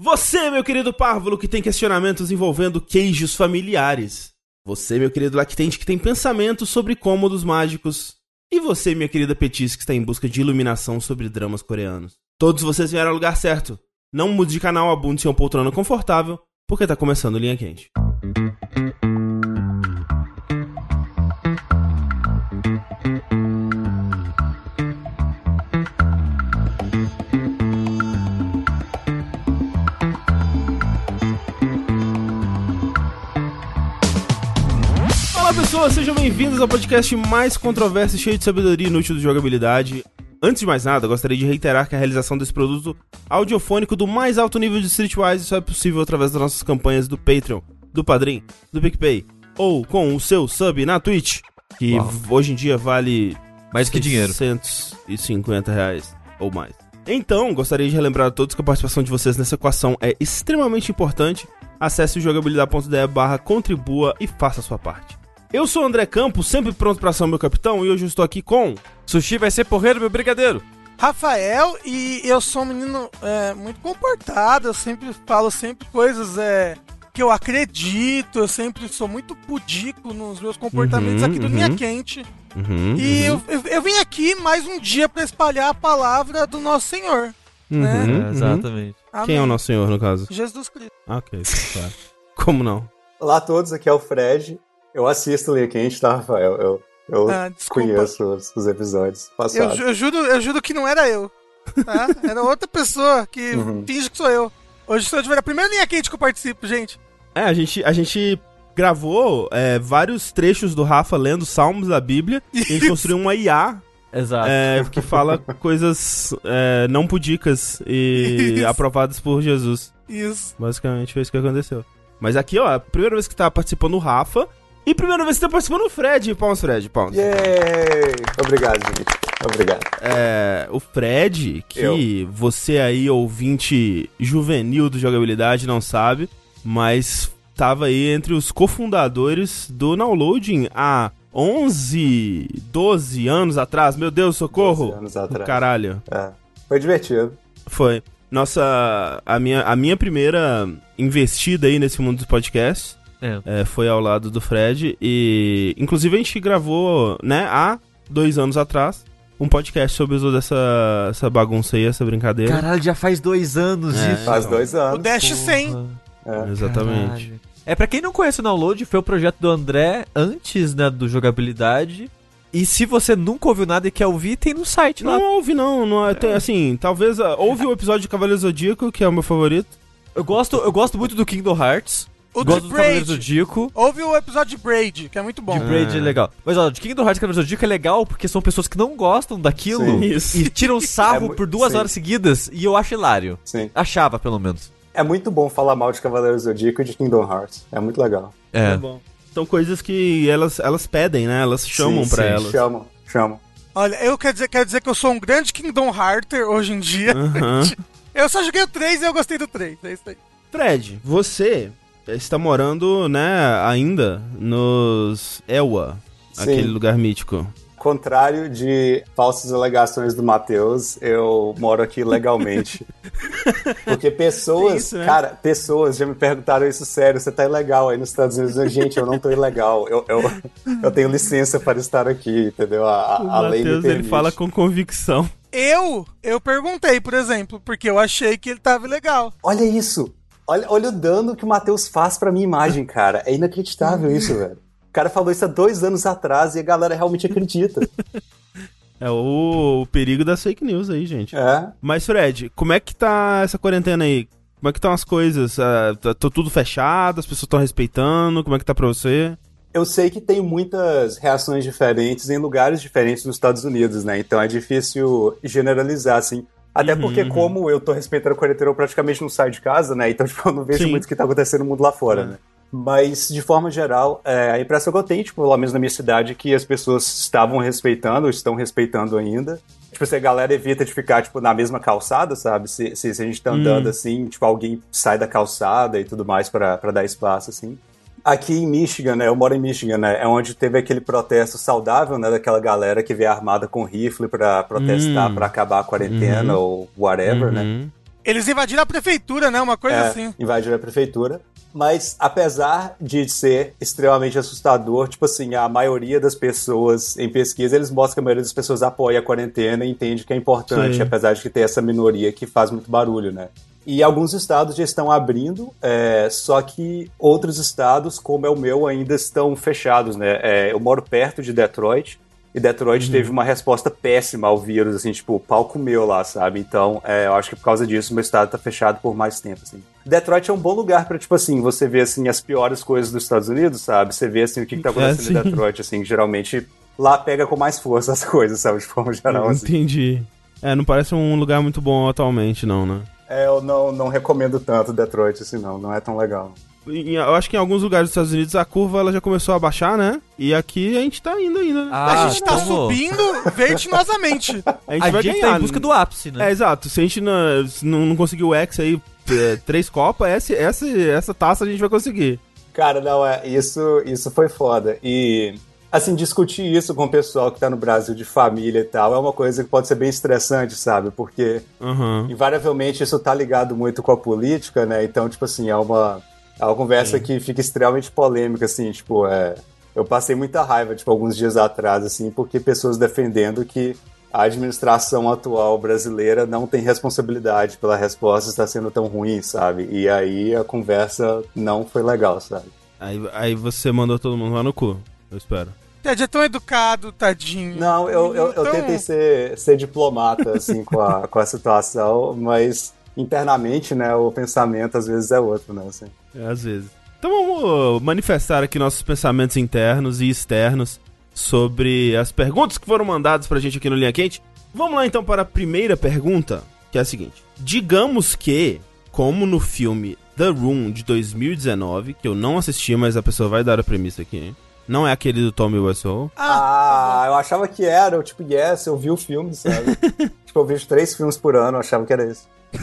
Você, meu querido párvulo, que tem questionamentos envolvendo queijos familiares. Você, meu querido lactente, que tem pensamentos sobre cômodos mágicos. E você, minha querida Petis, que está em busca de iluminação sobre dramas coreanos. Todos vocês vieram ao lugar certo. Não mude de canal, abunde se uma poltrona confortável, porque tá começando Linha Quente. Pessoas, sejam bem-vindos ao podcast mais controverso e cheio de sabedoria inútil de jogabilidade. Antes de mais nada, gostaria de reiterar que a realização desse produto audiofônico do mais alto nível de Streetwise só é possível através das nossas campanhas do Patreon, do Padrim, do PicPay ou com o seu sub na Twitch, que Uau. hoje em dia vale Mais que dinheiro. 150 reais ou mais. Então, gostaria de relembrar a todos que a participação de vocês nessa equação é extremamente importante. Acesse o jogabilidade.de barra contribua e faça a sua parte. Eu sou o André Campos, sempre pronto pra ser o meu capitão, e hoje eu estou aqui com... Sushi vai ser porreiro, meu brigadeiro. Rafael, e eu sou um menino é, muito comportado, eu sempre falo sempre coisas é, que eu acredito, eu sempre sou muito pudico nos meus comportamentos Uhum, aqui do uhum. Linha Quente. Uhum, E uhum, eu, eu, eu vim aqui mais um dia pra espalhar a palavra do nosso Senhor. né? uhum, É, uhum. exatamente. Quem é o Amém. nosso senhor, no caso? Jesus Cristo. Ah, ok, claro. Como não? Olá a todos, aqui é o Fred. Eu assisto Linha Quente, tá, Rafael? Eu, eu Ah, conheço os, os episódios Eu, passados. ju- eu juro, eu juro que não era eu. Tá? Era outra pessoa que Uhum. finge que sou eu. Hoje sou de ver a primeira linha quente que eu participo, gente. É, a gente, a gente gravou é, vários trechos do Rafa lendo salmos da Bíblia, e a gente construiu uma IA Exato. é, que fala coisas é, não pudicas e Isso. aprovadas por Jesus. Isso. Basicamente foi isso que aconteceu. Mas aqui, ó, a primeira vez que tá participando o Rafa e primeira vez que tá participando o Fred. Palmas, Fred, palmas. Yay! Obrigado, gente. Obrigado. É, o Fred, que Eu. você aí, ouvinte juvenil do jogabilidade, não sabe, mas tava aí entre os cofundadores do Downloading há 11, 12 anos atrás. Meu Deus, socorro! 12 anos atrás. Caralho. É, foi divertido. Foi. Nossa, a minha, a minha primeira investida aí nesse mundo dos podcasts É. é, foi ao lado do Fred e, inclusive, a gente gravou, né, há dois anos atrás, um podcast sobre o uso dessa essa bagunça aí, essa brincadeira. Caralho, já faz dois anos É. isso. Faz dois O anos. Dash 100. Porra. É. Exatamente. Caralho. É, pra quem não conhece o Download, foi o projeto do André antes, né, do Jogabilidade. E se você nunca ouviu nada e quer ouvir, tem no site lá. Não ouve, não. não é, tem, assim, talvez. ah, Ouve o episódio de Cavaleiro Zodíaco, que é o meu favorito. Eu gosto, eu gosto muito do Kingdom Hearts. O gosto de do Cavaleiro Braid. Zodíaco. Houve o episódio de Braid, que é muito bom. De Braid é legal. Mas ó, de Kingdom Hearts e Cavaleiro Zodíaco é legal porque são pessoas que não gostam daquilo Sim. Isso. e tiram sarro É mu- por duas sim. horas seguidas e eu acho hilário. Sim. Achava, pelo menos. É muito bom falar mal de Cavaleiros do Zodíaco e de Kingdom Hearts. É muito legal. É. bom. São coisas que elas, elas pedem, né? Elas chamam sim, pra sim, elas. Chamam, chamam. Olha, eu quero dizer, quero dizer que eu sou um grande Kingdom Hearter hoje em dia. Aham. Eu só joguei o 3 e eu gostei do 3. É isso aí. Fred, você está morando, né, ainda nos Elwa, Sim. aquele lugar mítico. Contrário de falsas alegações do Matheus, eu moro aqui legalmente. Porque pessoas, isso, né? cara, pessoas já me perguntaram isso sério, você tá ilegal aí nos Estados Unidos. Eu, Gente, eu não tô ilegal. Eu, eu, eu tenho licença para estar aqui, entendeu? A, a, a lei me Matheus, ele fala com convicção. Eu, eu perguntei, por exemplo, porque eu achei que ele tava legal. Olha isso! Olha, olha o dano que o Matheus faz pra minha imagem, cara. É inacreditável isso, velho. O cara falou isso há dois anos atrás e a galera realmente acredita. É o, o perigo das fake news aí, gente. É. Mas, Fred, como é que tá essa quarentena aí? Como é que estão as coisas? Ah, tá, tá tudo fechado? As pessoas estão respeitando? Como é que tá pra você? Eu sei que tem muitas reações diferentes em lugares diferentes nos Estados Unidos, né? Então é difícil generalizar, assim. Até Uhum, porque, uhum. como eu tô respeitando a quarentena, eu praticamente não saio de casa, né? Então, tipo, eu não vejo Sim. muito o que tá acontecendo no mundo lá fora, É. né? Mas, de forma geral, é, a impressão que eu tenho, tipo, pelo menos na minha cidade, é que as pessoas estavam respeitando, ou estão respeitando ainda. Tipo, se a galera evita de ficar, tipo, na mesma calçada, sabe? Se, se, se a gente tá andando Hum. assim, tipo, alguém sai da calçada e tudo mais pra dar espaço, assim. Aqui em Michigan, né? Eu moro em Michigan, né? É onde teve aquele protesto saudável, né? Daquela galera que veio armada com rifle pra protestar, Hum. pra acabar a quarentena Uhum. ou whatever, né? Uhum. Eles invadiram a prefeitura, né? Uma coisa É, assim. invadiram a prefeitura. Mas apesar de ser extremamente assustador, tipo assim, a maioria das pessoas em pesquisa, eles mostram que a maioria das pessoas apoia a quarentena e entende que é importante, Sim. apesar de que ter essa minoria que faz muito barulho, né? E alguns estados já estão abrindo, é, só que outros estados, como é o meu, ainda estão fechados, né? É, eu moro perto de Detroit, e Detroit teve uma resposta péssima ao vírus, assim, tipo, o pau comeu lá, sabe? Então, é, eu acho que por causa disso meu estado tá fechado por mais tempo, assim. Detroit é um bom lugar pra, tipo assim, você ver, assim, as piores coisas dos Estados Unidos, sabe? Você vê, assim, o que, que tá acontecendo sim. em Detroit, assim, geralmente lá pega com mais força as coisas, sabe? De forma geral, assim. Entendi. É, não parece um lugar muito bom atualmente, não, né? É, eu não, não recomendo tanto Detroit, assim, não. Não é tão legal. Em- Eu acho que em alguns lugares dos Estados Unidos a curva ela já começou a baixar, né? E aqui a gente tá indo ainda. né? Ah, a gente tá tamo- subindo vertiginosamente. a gente A vai gente ganhar. tá em busca do ápice, né? É, exato. Se a gente não, se não, não conseguir o X aí, é, três copas, essa, essa, essa taça a gente vai conseguir. Cara, não, é, isso, isso foi foda. E, assim, discutir isso com o pessoal que tá no Brasil de família e tal é uma coisa que pode ser bem estressante, sabe? Porque, Aham. invariavelmente, isso tá ligado muito com a política, né? Então, tipo assim, é uma, é uma conversa que fica extremamente polêmica, assim, tipo, é... Eu passei muita raiva, tipo, alguns dias atrás, assim, porque pessoas defendendo que a administração atual brasileira não tem responsabilidade pela resposta estar sendo tão ruim, sabe? E aí a conversa não foi legal, sabe? Aí, aí você mandou todo mundo lá no cu, eu espero. Ted é tão educado, tadinho. Não, eu, eu, eu tentei ser, ser diplomata, assim, com a, com a situação, mas internamente, né, o pensamento às vezes é outro, né, assim. É, às vezes. Então vamos manifestar aqui nossos pensamentos internos e externos sobre as perguntas que foram mandadas pra gente aqui no Linha Quente. Vamos lá então para a primeira pergunta, que é a seguinte: Digamos que, como no filme The Room de 2019, que eu não assisti, mas a pessoa vai dar a premissa aqui, hein? Não é aquele do Tommy Wiseau. Ah, Ah, eu achava que era, eu, tipo, yes, eu vi o filme, sabe? tipo, eu vejo três filmes por ano, eu achava que era esse.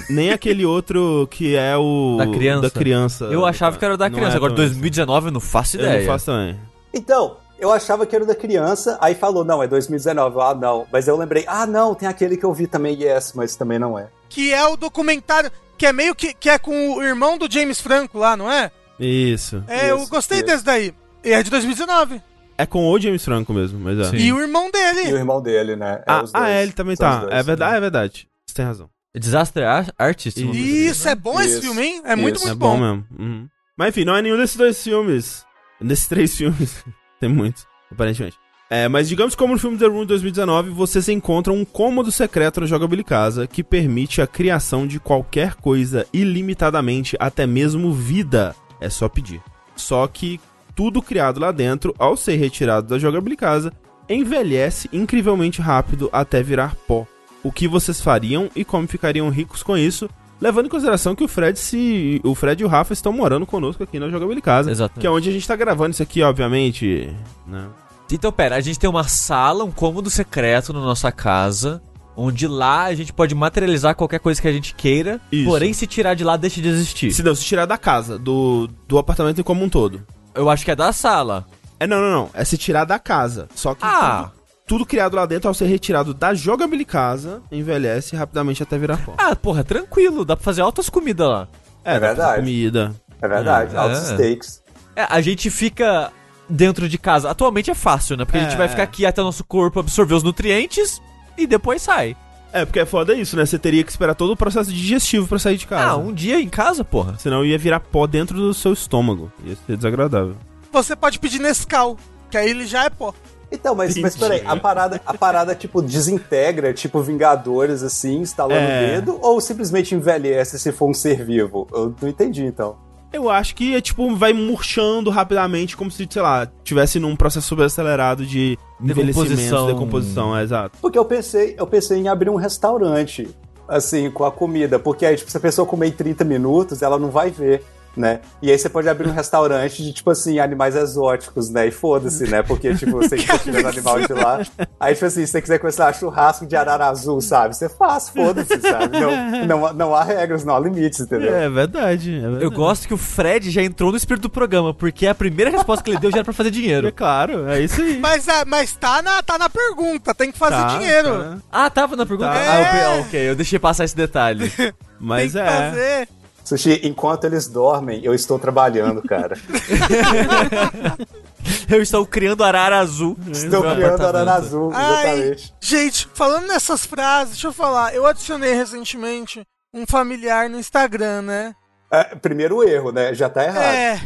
Nem aquele outro que é o. Da criança. Da criança. Eu achava que era da Não criança, é agora também. 2019 eu não faço Eu ideia. não faço também. Então, eu achava que era o da criança, aí falou, não, é 2019, Eu, ah, não. Mas eu lembrei, ah, não, tem aquele que eu vi também, yes, mas também não é. que é o documentário que é meio que, que é com o irmão do James Franco lá, não é? Isso. É, eu Isso, gostei isso. desse daí. E é de 2019. É com o James Franco mesmo, mas é. Sim. E o irmão E o dele. irmão dele, né? É Ah, os ah, dois. é, ele também São tá. dois. É verdade, ah, é verdade. Você tem razão. Desastre Ar- Artist? Isso, é bom esse Isso. filme, hein? É muito, Isso. muito é bom, bom. mesmo. Uhum. Mas enfim, não é nenhum desses dois filmes. Desses três filmes. tem muitos, aparentemente. É, mas digamos que como no filme The Room 2019, vocês encontram um cômodo secreto no Jogabilidade Casa que permite a criação de qualquer coisa ilimitadamente, até mesmo vida. É só pedir. Só que tudo criado lá dentro, ao ser retirado da Jogabilidade Casa, envelhece incrivelmente rápido até virar pó. O que vocês fariam e como ficariam ricos com isso, levando em consideração que o Fred se o Fred e o Rafa estão morando conosco aqui na Jogabilidade Casa, Exatamente. que é onde a gente tá gravando isso aqui, obviamente, né? Então, pera, a gente tem uma sala, um cômodo secreto na nossa casa, onde lá a gente pode materializar qualquer coisa que a gente queira, Isso. porém se tirar de lá deixa de existir. Se não, se tirar da casa, do, do apartamento como um todo. Eu acho que é da sala. É não, não, não, é se tirar da casa. Só que Ah. tudo, tudo criado lá dentro ao ser retirado da Jogabilidade Casa, envelhece rapidamente até virar pó. Ah, porra, tranquilo, dá pra fazer altas comidas lá. É, fazer verdade. Comida. É verdade, É. altos É. stakes. É, a gente fica dentro de casa. Atualmente é fácil, né? Porque a gente É. vai ficar aqui até o nosso corpo absorver os nutrientes e depois sai. É, porque é foda isso, né? Você teria que esperar todo o processo digestivo pra sair de casa. Ah, um dia em casa, porra. Senão ia virar pó dentro do seu estômago. Ia ser desagradável. Você pode pedir Nescau, que aí ele já é pó. Então, mas, mas peraí, a parada, a parada, tipo, desintegra, tipo Vingadores, assim, instalando É. o dedo, ou simplesmente envelhece se for um ser vivo? Eu não entendi, então. Eu acho que é tipo, vai murchando rapidamente, como se, sei lá, tivesse num processo super acelerado de envelhecimento, Decomposição. decomposição, é exato. Porque eu pensei, eu pensei em abrir um restaurante, assim, com a comida, porque aí, tipo, se a pessoa comer em 30 minutos, ela não vai ver. Né? E aí você pode abrir um restaurante de, tipo assim, animais exóticos, né? E foda-se, né? Porque, tipo, você que tá tirando animal de lá. Aí, tipo assim, se você quiser começar churrasco de arara azul, sabe? Você faz, foda-se, sabe? Não, não, não há regras, não há limites, entendeu? É verdade, é verdade. Eu gosto que o Fred já entrou no espírito do programa, porque a primeira resposta que ele deu já era pra fazer É dinheiro. claro, é isso aí. Mas, é, mas tá, na, tá na pergunta, tem que fazer Tá, dinheiro. tá. Ah, tava na pergunta? Tá. Ah, eu, É. ah, ok, eu deixei passar esse detalhe. Mas tem que é. fazer. Sushi, enquanto eles dormem, eu estou trabalhando, cara. eu estou criando arara azul. Estou criando arara azul, Ai, exatamente. gente, falando nessas frases, deixa eu falar. Eu adicionei recentemente um familiar no Instagram, né? É, primeiro erro, né? Já tá errado. É,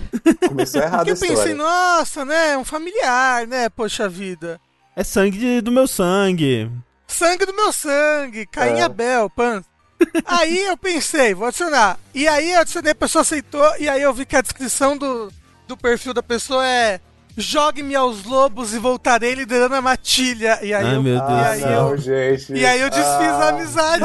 Começou errado que a eu pensei, história. nossa, né? Um familiar, né? Poxa vida. É sangue de- do meu sangue. Sangue do meu sangue, Caim É. Abel, pan. Aí eu pensei, vou adicionar. E aí eu adicionei, a pessoa aceitou, e aí eu vi que a descrição do, do perfil da pessoa é Jogue-me aos lobos e voltarei liderando a matilha. E aí Ai, eu, meu e Deus Ah, aí do céu. não, eu, gente. e aí eu desfiz Ah. a amizade.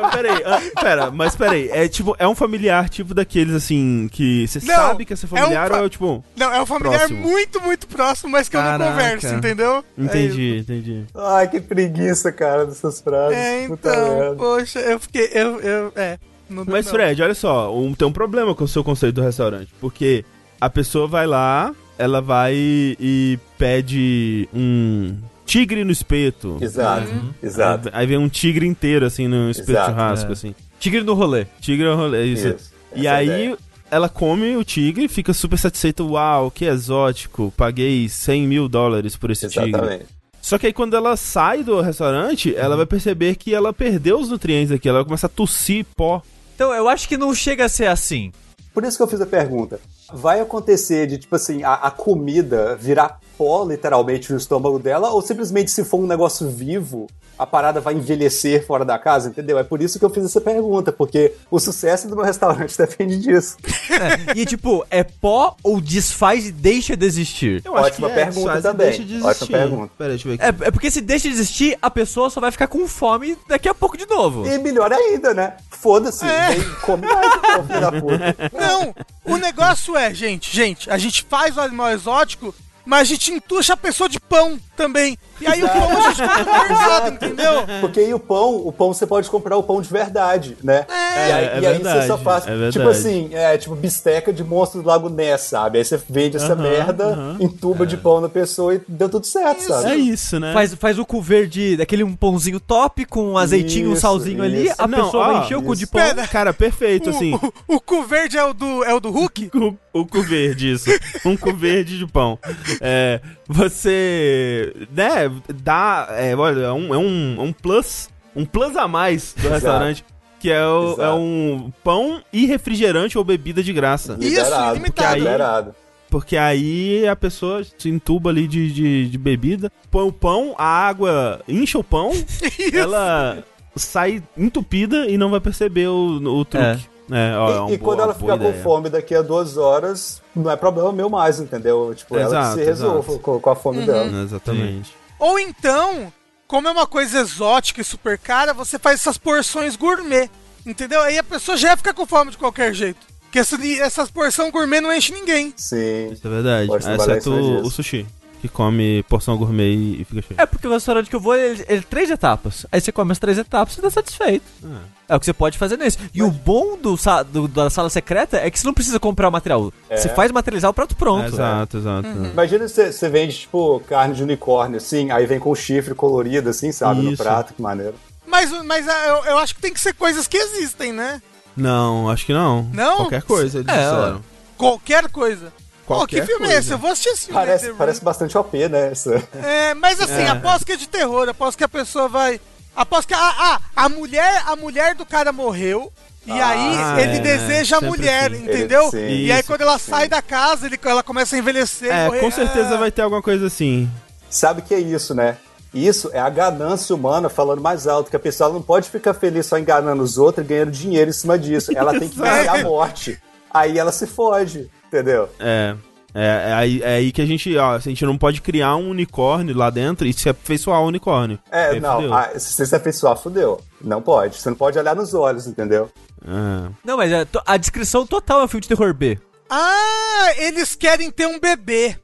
Mas peraí, ah, pera, mas peraí, é tipo, é um familiar tipo daqueles assim, que você Não, sabe que é seu é um familiar fa- ou é tipo. Não, é um familiar Próximo. muito, muito próximo, mas que eu Caraca. não converso, entendeu? É. Entendi, entendi. Ai, que preguiça, cara, dessas frases. É, então, poxa, eu fiquei. Eu, eu, é. Não Mas, não. Fred, olha só, um- tem um problema com o seu conceito do restaurante. Porque a pessoa vai lá, ela vai e pede um tigre no espeto. Exato, exato. Aí, vem um tigre inteiro, assim, no espeto Exato, churrasco, é. assim. Tigre no rolê. Tigre é o rolê, isso. Isso, E é aí, ideia. ela come o tigre, fica super satisfeita. Uau, que exótico. Paguei 100 mil dólares por esse tigre. Exatamente. Só que aí quando ela sai do restaurante, ela vai perceber que ela perdeu os nutrientes aqui. Ela vai começar a tossir pó. Então, eu acho que não chega a ser assim. Por isso que eu fiz a pergunta. Vai acontecer de, tipo assim, a, a comida virar pó, literalmente, no estômago dela, ou simplesmente se for um negócio vivo, a parada vai envelhecer fora da casa, entendeu? É por isso que eu fiz essa pergunta, porque o sucesso do meu restaurante depende disso. E tipo, é pó ou desfaz e deixa de existir? Eu Ótima pergunta desfaz e também. deixa de Ótima existir. pergunta. Pera, deixa eu ver É, aqui. é porque se deixa de existir, a pessoa só vai ficar com fome daqui a pouco de novo. E melhor ainda, né? Foda-se, É. vem, come mais, então, filho da puta. Não, o negócio é, gente, gente, a gente faz o animal exótico, mas a gente entuxa a pessoa de pão também. E aí o pão a gente mercado, entendeu? Porque aí o pão, o pão você pode comprar o pão de verdade, né? É, e aí, é e aí você verdade, só faz, é tipo assim, é tipo bisteca de monstro do Lago Ness, sabe? Aí você vende essa Aham, merda, aham. entuba de pão na pessoa e deu tudo certo, sabe? É isso, né? Faz, faz o cu verde, daquele um pãozinho top com um azeitinho, um Isso, salzinho ali, isso. a Não, pessoa ó, vai encher o cu de isso. pão. Pera. Cara, perfeito, assim. O, o, o cu verde é o do, é o do Hulk? O, o cu verde, isso. Um cu verde de pão. É, você, né, dá, é, olha, é um, é um, é um plus, um plus a mais do Exato. restaurante, que é, o- Exato. é um pão e refrigerante ou bebida de graça. Isso, Liberado, ilimitado. liberado. Porque aí a pessoa se entuba ali de, de, de bebida, põe o pão, a água incha o pão, ela sai entupida e não vai perceber o, o truque. É, ó, é uma E, e boa- quando ela ficar com fome daqui a duas horas, não é problema meu mais, entendeu? Tipo, ela Exato, que se resolva exato. com, com a fome dela. Exatamente. Ou então, como é uma coisa exótica e super cara, você faz essas porções gourmet, entendeu? Aí a pessoa já fica com fome de qualquer jeito. Porque essa, essas porções gourmet não enche ninguém. Sim. Isso é verdade. Exceto o sushi, que come porção gourmet e, e fica cheio. É porque o restaurante que eu vou, ele, ele três etapas. Aí você come as três etapas e tá satisfeito. É o que você pode fazer nesse. E o bom do, do- da sala secreta é que você não precisa comprar o material. É. Você faz materializar o prato pronto. É, exato, exato. Imagina se você vende, tipo, carne de unicórnio, assim, aí vem com chifre colorido, assim, sabe, no Isso. prato, que maneiro. Mas, mas ah, eu, eu acho que tem que ser coisas que existem, né? Não, acho que não. Não? Qualquer coisa, eles É, disseram. Qualquer coisa. Qualquer que filme é coisa. esse? Eu vou assistir esse filme. Parece, parece bastante OP, né? Essa... É, mas assim, É. após que é de terror, após que a pessoa vai. Após que. Ah, ah, a mulher, a mulher do cara morreu. E Ah, aí ele é, deseja a mulher, assim. entendeu? Ele- sim. e aí quando ela sim. sai da casa, ele, ela começa a envelhecer. É, morrer. com certeza Ah. vai ter alguma coisa assim. Sabe o que é isso, né? Isso é a ganância humana falando mais alto, que a pessoa não pode ficar feliz só enganando os outros e ganhando dinheiro em cima disso. Ela tem que vencer a morte. Aí ela se foge, entendeu? É. É, é aí, é aí que a gente, ó, a gente não pode criar um unicórnio lá dentro e se afeiçoar o unicórnio. É, Aí não, fudeu. ah, se você se afeiçoar, fudeu. Não pode. Você não pode olhar nos olhos, entendeu? Ah. Não, mas a, to- a descrição total é um filme de terror B. Ah, eles querem ter um bebê.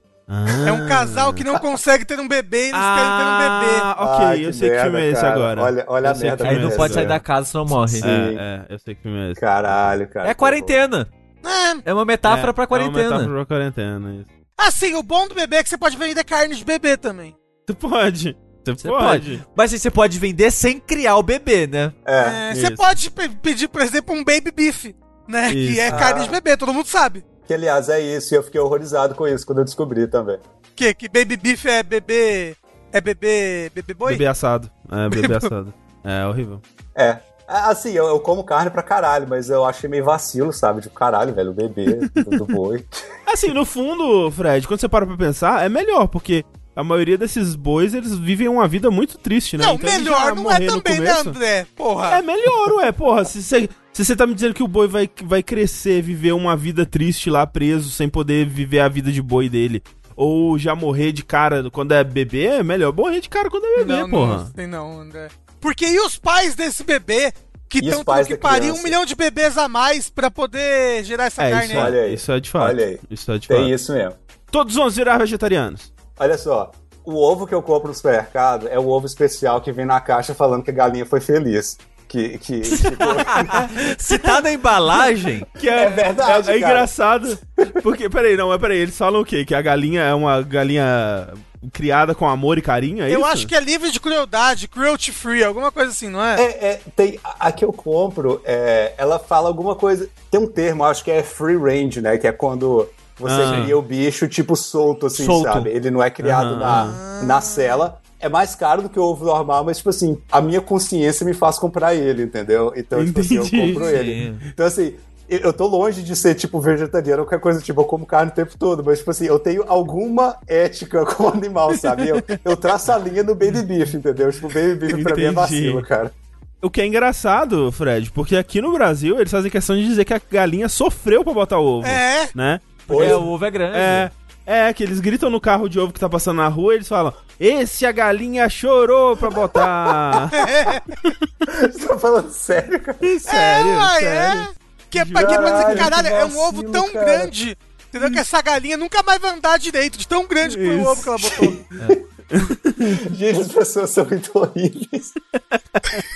É um casal que não consegue ter um bebê, eles querem ter um bebê. Ah, ok, Ai, eu sei que filme é merda, esse cara. agora. Olha- olha a merda Aí não é pode sair da casa, senão morre. Sim. É, é, eu sei que filme é esse. Caralho, cara. É quarentena. É. É uma metáfora É, pra É uma quarentena. metáfora pra quarentena, isso. Assim, o bom do bebê é que você pode vender carne de bebê também. Tu pode. Você pode. pode. Mas aí você pode vender sem criar o bebê, né? É. É, você pode pe- pedir, por exemplo, um baby beef, né? Que Isso. é carne de bebê, todo mundo sabe. Que aliás é isso, e eu fiquei horrorizado com isso quando eu descobri também. Que, que baby beef é bebê. É bebê. Bebê boi? Bebê assado. É, bebê assado. É horrível. É. Ah, Assim, eu, eu como carne pra caralho, mas eu achei meio vacilo, sabe? Tipo, caralho, velho, o bebê do, boi. Assim, no fundo, Fred, quando você para pra pensar, é melhor, porque a maioria desses bois, eles vivem uma vida muito triste, né? Não, Então, melhor não é também, né, André? Porra. É melhor, ué, porra. Se você, se você tá me dizendo que o boi vai, vai crescer, viver uma vida triste lá preso, sem poder viver a vida de boi dele, ou já morrer de cara quando é bebê, é melhor morrer de cara quando é bebê, não, porra. não sei não, André. Porque e os pais desse bebê que estão tendo que parir criança? um milhão de bebês a mais pra poder gerar essa É, carne isso, aí? Olha é, aí. isso é de fato. Olha aí. Isso é de Tem fato. isso mesmo. Todos vamos virar vegetarianos. Olha só, o ovo que eu compro no supermercado é o ovo especial que vem na caixa falando que a galinha foi feliz. Que, que, tipo, Se tá na embalagem, Que é, É verdade, É, é engraçado. Porque, peraí, não, mas peraí, eles falam o quê? Que a galinha é uma galinha criada com amor e carinho, é Eu isso? acho que é livre de crueldade, cruelty free, alguma coisa assim, não é? É, é, tem, a a que eu compro, é, ela fala alguma coisa. Tem um termo, acho que é free range, né? Que é quando você Ah. cria o bicho tipo solto, assim, Solto. sabe? Ele não é criado Aham. na, na cela. É mais caro do que o ovo normal, mas, tipo assim, a minha consciência me faz comprar ele, entendeu? Então, tipo assim, eu Entendi. compro ele. Então, assim, eu tô longe de ser, tipo, vegetariano ou qualquer coisa, tipo, eu como carne o tempo todo, mas, tipo assim, eu tenho alguma ética com o animal, sabe? Eu, eu traço a linha no baby beef, entendeu? Tipo, baby beef pra mim é vacilo, cara. O que é engraçado, Fred, porque aqui no Brasil eles fazem questão de dizer que a galinha sofreu pra botar ovo. É. Né? Pois. é, o ovo é grande. É. É, que eles gritam no carro de ovo que tá passando na rua e eles falam: Esse a galinha chorou pra botar. Você tá falando sério, cara? sério, é, uai, sério. é. Que é pra, que é pra dizer que, Caralho, é um ovo tão cara. grande. Entendeu? Que essa galinha nunca mais vai andar direito, de tão grande que foi o ovo que ela botou. Gente, as pessoas são muito horríveis.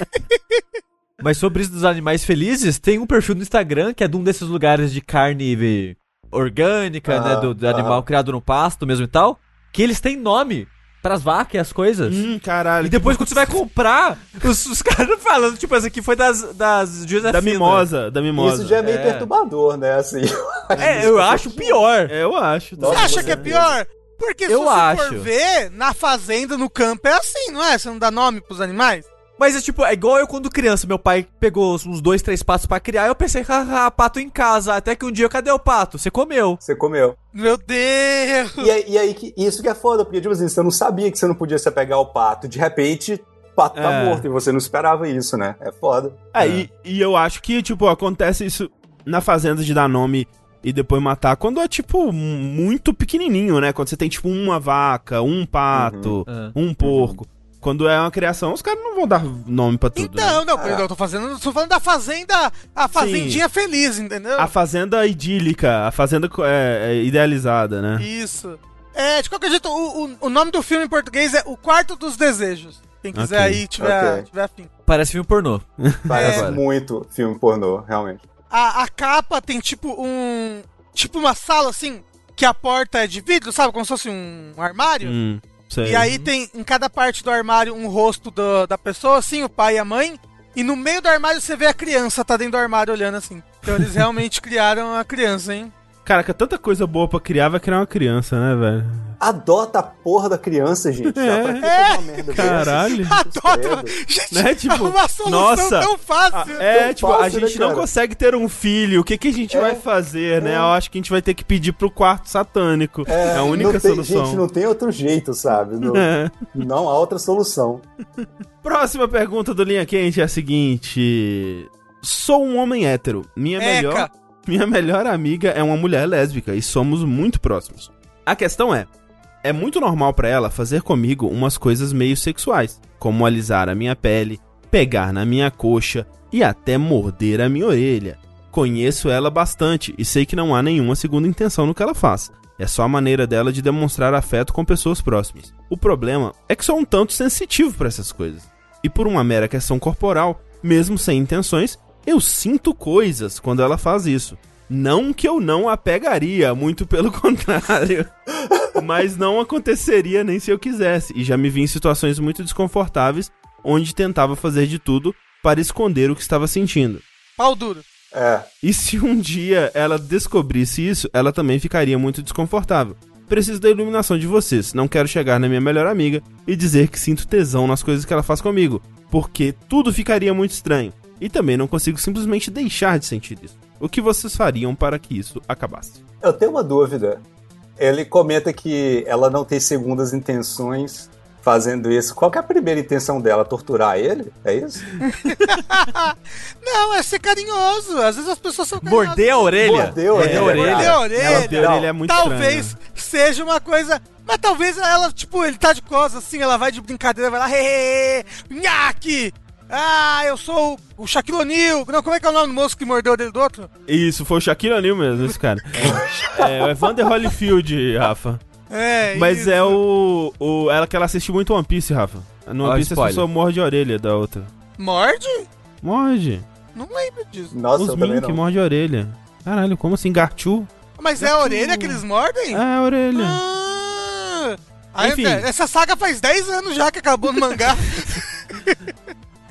Mas sobre isso dos animais felizes, tem um perfil no Instagram que é de um desses lugares de carne orgânica, Ah, né? Do, do animal ah. criado no pasto mesmo e tal. Que eles têm nome pras vacas e as coisas. Hum, caralho. E depois, quando você vai comprar, os, os caras falando, tipo, essa aqui foi das, das Josefina. Da mimosa, da mimosa. Isso já é meio É. perturbador, né? Assim. É, eu acho pior. É, eu acho. Você Nossa, acha que é você- pior? Porque se Eu você acho. for ver, na fazenda, no campo, é assim, não é? Você não dá nome pros animais? Mas é tipo, é igual eu quando criança, meu pai pegou uns dois, três patos pra criar, eu pensei, haha, pato em casa. Até que um dia, cadê o pato? Você comeu. Você comeu. Meu Deus! E aí, e aí que, isso que é foda, porque, tipo assim, você não sabia que você não podia se pegar o pato. De repente, o pato tá É. morto e você não esperava isso, né? É foda. É, E, e eu acho que, tipo, acontece isso na fazenda de dar nome e depois matar quando é, tipo, muito pequenininho, né? Quando você tem, tipo, uma vaca, um pato, Uhum. um porco. Quando é uma criação, os caras não vão dar nome pra tudo. Então, né? não, eu tô fazendo. Tô falando da fazenda. A fazendinha feliz, entendeu? A fazenda idílica, a fazenda é, é idealizada, né? Isso. É, de qualquer jeito, o, o, o nome do filme em português é O Quarto dos Desejos. Quem quiser Ok, aí tiver, ok. tiver afim. Parece filme pornô. Parece É. muito filme pornô, realmente. A, a capa tem tipo um. Tipo uma sala assim, que a porta é de vidro, sabe? Como se fosse um armário. Hum, sei. E aí tem em cada parte do armário um rosto do- da pessoa, assim, o pai e a mãe. E no meio do armário você vê a criança, tá dentro do armário olhando assim. Então eles realmente criaram a criança, hein? Cara, que é tanta coisa boa pra criar, vai criar uma criança, né, velho? Adota a porra da criança, gente. É. Dá pra que fazer uma merda dessa? Caralho. Adota! Gente, Né, tipo, é uma solução nossa, tão fácil. É, tão tipo, a fácil, né, gente não cara? consegue ter um filho. O que, que a gente É, vai fazer, né? é. Eu acho que a gente vai ter que pedir pro quarto satânico. É, a única não tem, solução. Gente, não tem outro jeito, sabe? Não, É. não há outra solução. Próxima pergunta do Linha Quente é a seguinte: Sou um homem hétero. Minha melhor, minha melhor amiga é uma mulher lésbica e somos muito próximos. A questão é: é muito normal pra ela fazer comigo umas coisas meio sexuais, como alisar a minha pele, pegar na minha coxa, e até morder a minha orelha. Conheço ela bastante e sei que não há nenhuma segunda intenção no que ela faz. É só a maneira dela de demonstrar afeto com pessoas próximas. O problema é que sou um tanto sensitivo para essas coisas. E por uma mera questão corporal, mesmo sem intenções, eu sinto coisas quando ela faz isso. Não que eu não a pegaria, muito pelo contrário. Mas não aconteceria nem se eu quisesse. E já me vi em situações muito desconfortáveis, onde tentava fazer de tudo para esconder o que estava sentindo. Pau duro. É. E se um dia ela descobrisse isso, ela também ficaria muito desconfortável. Preciso da iluminação de vocês. Não quero chegar na minha melhor amiga e dizer que sinto tesão nas coisas que ela faz comigo, porque tudo ficaria muito estranho. E também não consigo simplesmente deixar de sentir isso. O que vocês fariam para que isso acabasse? Eu tenho uma dúvida. Ele comenta que ela não tem segundas intenções fazendo isso. Qual que é a primeira intenção dela? Torturar ele? É isso? Não, é ser carinhoso. Às vezes as pessoas são carinhosas. Morder a orelha. Mordeu a É, orelha. orelha. Morder a orelha. Ela orelha é muito talvez estranho. seja uma coisa. Mas talvez ela, tipo, ele tá de costas assim, ela vai de brincadeira, vai lá, hehehe, nhaque! Ah, eu sou o Shaquille O'Neal. Não, como é que é o nome do moço que mordeu o dedo do outro? Isso, foi o Shaquille O'Neal mesmo, esse cara. é, o Evander Holyfield, Rafa. É, Mas isso. é o, o. Ela que ela assistiu muito One Piece, Rafa. No One Piece a pessoa morde a orelha da outra. Morde? Morde. Não lembro disso. Nossa, Os Mink não. morde a orelha. Caralho, como assim? Garchu? Mas é a orelha que eles mordem? É a orelha. Ah, Enfim. essa saga faz 10 anos já que acabou no mangá.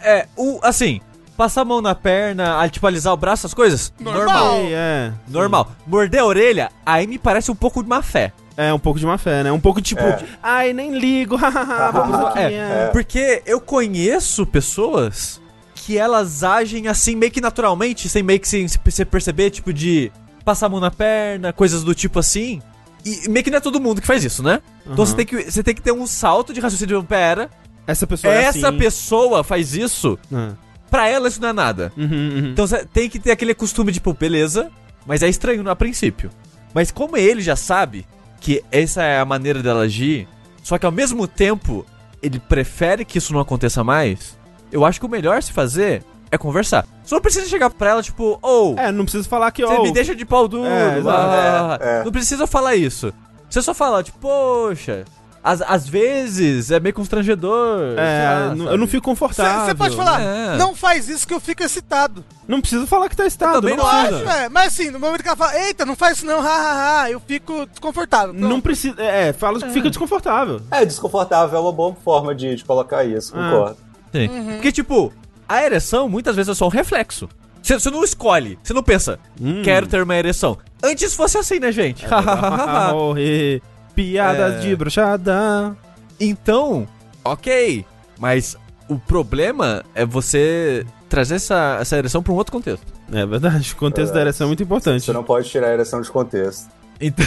É, o, assim, passar a mão na perna, tipo, alisar o braço, essas coisas? Normal. Ei, é. Normal. Morder a orelha, aí me parece um pouco de má fé. É, um pouco de má fé, né? Um pouco tipo, É. ai, nem ligo, vamos aqui. É, é. Porque eu conheço pessoas que elas agem assim meio que naturalmente, sem meio que se se perceber, tipo de passar a mão na perna, coisas do tipo assim. E meio que não é todo mundo que faz isso, né? Então Uhum. você tem, que, você tem que ter um salto de raciocínio. Pera, Essa pessoa é essa assim. pessoa faz isso, Ah. pra ela isso não é nada. Uhum, uhum. Então você tem que ter aquele costume, tipo, beleza, mas é estranho a princípio. Mas como ele já sabe que essa é a maneira dela agir, só que ao mesmo tempo ele prefere que isso não aconteça mais, eu acho que o melhor se fazer é conversar. Você não precisa chegar pra ela, tipo, ou, É, não precisa falar que, você ó. me deixa de pau duro. É, ah, É, é. Não precisa falar isso. Você só fala, tipo, poxa, às, às vezes é meio constrangedor. É, lá, não- eu não fico confortável. Você pode falar, É. não faz isso que eu fico excitado. Não precisa falar que tá estado. também não não. Acho, é. Mas assim, no momento que ela fala, eita, não faz isso não, hahaha, eu fico desconfortável. Pronto. Não precisa. É, fala que fica desconfortável. É, desconfortável é uma boa forma de, de colocar isso, Ah. concordo. Sim. Porque, tipo, a ereção muitas vezes é só um reflexo. Você, você não escolhe, você não pensa, Hum. quero ter uma ereção. Antes fosse assim, né, gente? Morrer. Piadas É. de brochada. então, ok. Mas o problema é você trazer essa, essa ereção pra um outro contexto. É verdade, o contexto da ereção é muito importante. Você não pode tirar a ereção de contexto. Então,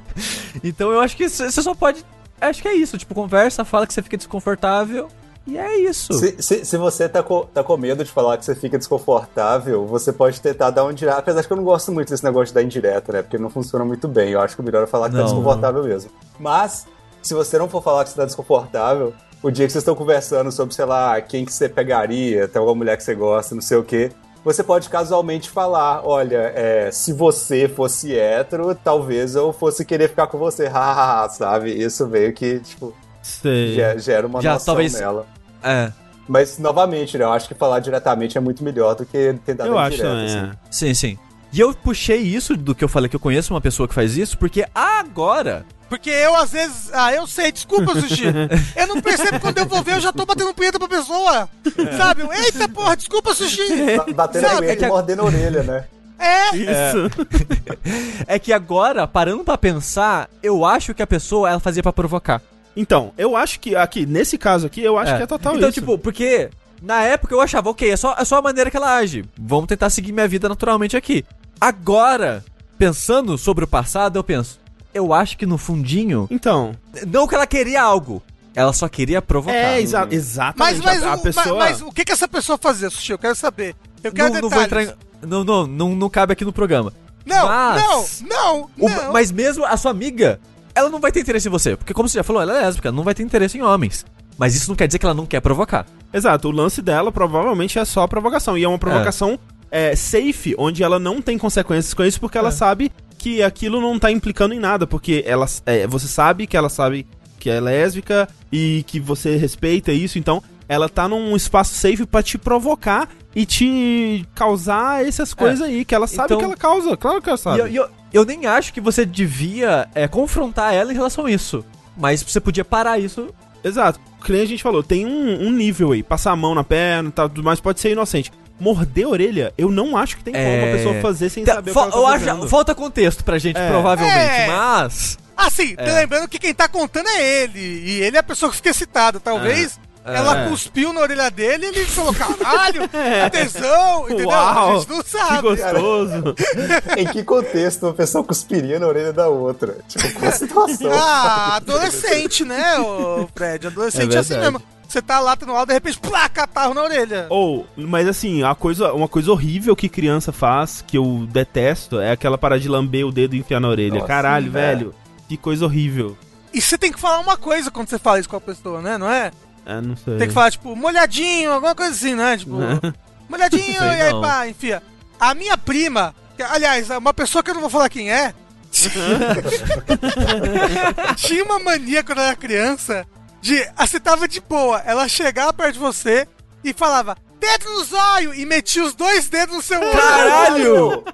então eu acho que você só pode. Acho que é isso. Tipo, conversa, fala que você fica desconfortável. E é isso. Se, se, se você tá com, tá com medo de falar que você fica desconfortável, você pode tentar dar um indireta. Apesar de que eu não gosto muito desse negócio de dar indireta, né? Porque não funciona muito bem. Eu acho que o melhor é falar que tá Não. desconfortável mesmo. Mas, se você não for falar que você tá desconfortável, o dia que vocês estão conversando sobre, sei lá, quem que você pegaria, tem alguma mulher que você gosta, não sei o quê, você pode casualmente falar: olha, é, se você fosse hétero, talvez eu fosse querer ficar com você, hahaha, sabe? Isso meio que, tipo, Sei. ge- gera uma Já noção talvez- nela. É. Mas, novamente, né, eu acho que falar diretamente é muito melhor do que tentar Eu acho indireta, também, assim. é. Sim, sim. E eu puxei isso do que eu falei que eu conheço uma pessoa que faz isso, porque agora Porque eu, às vezes. Ah, eu sei, desculpa, Sushi. eu não percebo quando eu vou ver, eu já tô batendo punheta pra pessoa. Sabe? Eu, Eita porra, desculpa, Sushi. Ba- Batendo Sabe, a é que e mordendo a orelha, né? É. Isso. É que agora, parando pra pensar, eu acho que a pessoa ela fazia pra provocar. Então, eu acho que aqui, nesse caso aqui, eu acho que é total Então, isso. tipo, porque na época eu achava, ok, é só, é só a maneira que ela age. Vamos tentar seguir minha vida naturalmente aqui. Agora, pensando sobre o passado, eu penso, eu acho que no fundinho, Então. não que ela queria algo, ela só queria provocar. É, exa. Mas, exatamente. mas, a, a o, pessoa. mas, mas o que que essa pessoa fazia, Sushi? Eu quero saber. Eu quero não, não vou detalhes. entrar em, não, não, não, não cabe aqui no programa. Não, Mas- não, não, O- não. Mas mesmo a sua amiga, ela não vai ter interesse em você. Porque, como você já falou, ela é lésbica, não vai ter interesse em homens. Mas isso não quer dizer que ela não quer provocar. Exato, o lance dela provavelmente é só provocação. E é uma provocação é, safe, onde ela não tem consequências com isso, porque ela É. sabe que aquilo não tá implicando em nada. Porque ela, é, você sabe que ela sabe que é lésbica e que você respeita isso, então ela tá num espaço safe pra te provocar e te causar essas coisas aí, que ela sabe Então- que ela causa. Claro que ela E sabe. eu, e eu, eu nem acho que você devia é, confrontar ela em relação a isso. Mas você podia parar isso. Exato. Que nem a gente falou, tem um, um nível aí. Passar a mão na perna e tal, tudo mais pode ser inocente. Morder a orelha, eu não acho que tem como É. a pessoa fazer sem Tá, saber fa- o que ela eu tá acho, fazendo. falta contexto pra gente, É. provavelmente. É. Mas. Assim, É. lembrando que quem tá contando é ele. E ele é a pessoa que fica excitada. Talvez ela É. cuspiu na orelha dele e ele falou: caralho, que tesão, entendeu? Uau, a gente não Que sabe. gostoso. Em que contexto uma pessoa cuspiria na orelha da outra? Tipo, qual a situação? Ah, adolescente, né, ô Fred? Adolescente é, É assim mesmo. Você tá lá no aula, de repente, plá, catarro na orelha. Ou, mas assim, a coisa, uma coisa horrível que criança faz, que eu detesto, é aquela parada de lamber o dedo e enfiar na orelha. Nossa, Caralho, é. velho. Que coisa horrível. E você tem que falar uma coisa quando você fala isso com a pessoa, né? Não é? É, não sei. Tem que falar, tipo, molhadinho, alguma coisa assim, né? Tipo, molhadinho, e aí não. pá, enfia. A minha prima, que, aliás, uma pessoa que eu não vou falar quem é, tinha uma mania quando eu era criança de, ah, você tava de boa, ela chegava perto de você e falava, dedo no zóio, e metia os dois dedos no seu olho. Caralho!